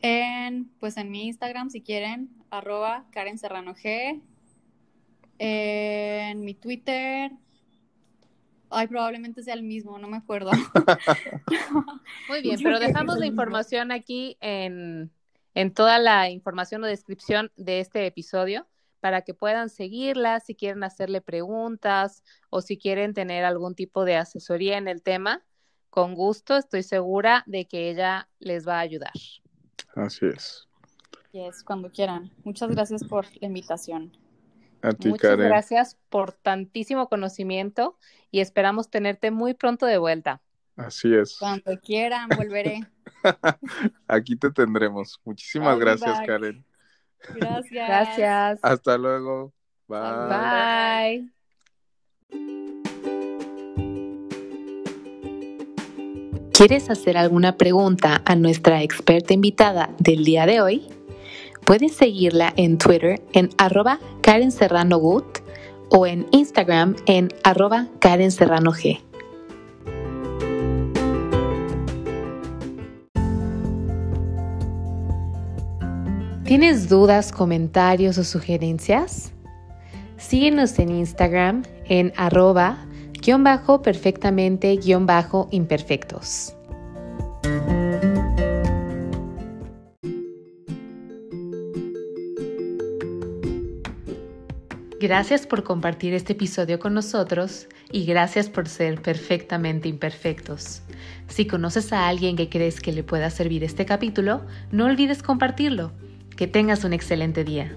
En, pues en mi Instagram, si quieren, arroba Karen Serrano G. En mi Twitter, ay, probablemente sea el mismo, no me acuerdo. Muy bien, pero dejamos la información aquí en, en toda la información o descripción de este episodio para que puedan seguirla si quieren hacerle preguntas o si quieren tener algún tipo de asesoría en el tema. Con gusto, estoy segura de que ella les va a ayudar. Así es. Yes, cuando quieran. Muchas gracias por la invitación. A ti, Muchas Karen. gracias por tantísimo conocimiento y esperamos tenerte muy pronto de vuelta. Así es. Cuando quieran, volveré. Aquí te tendremos. Muchísimas I'll gracias, back. Karen. Gracias. Gracias. Hasta luego. Bye. Bye. ¿Quieres hacer alguna pregunta a nuestra experta invitada del día de hoy? Puedes seguirla en Twitter en arroba Karen Serrano Good o en Instagram en arroba Karen Serrano G. ¿Tienes dudas, comentarios o sugerencias? Síguenos en Instagram en arroba guion bajo perfectamente guion bajo imperfectos. Gracias por compartir este episodio con nosotros y gracias por ser perfectamente imperfectos. Si conoces a alguien que crees que le pueda servir este capítulo, no olvides compartirlo. Que tengas un excelente día.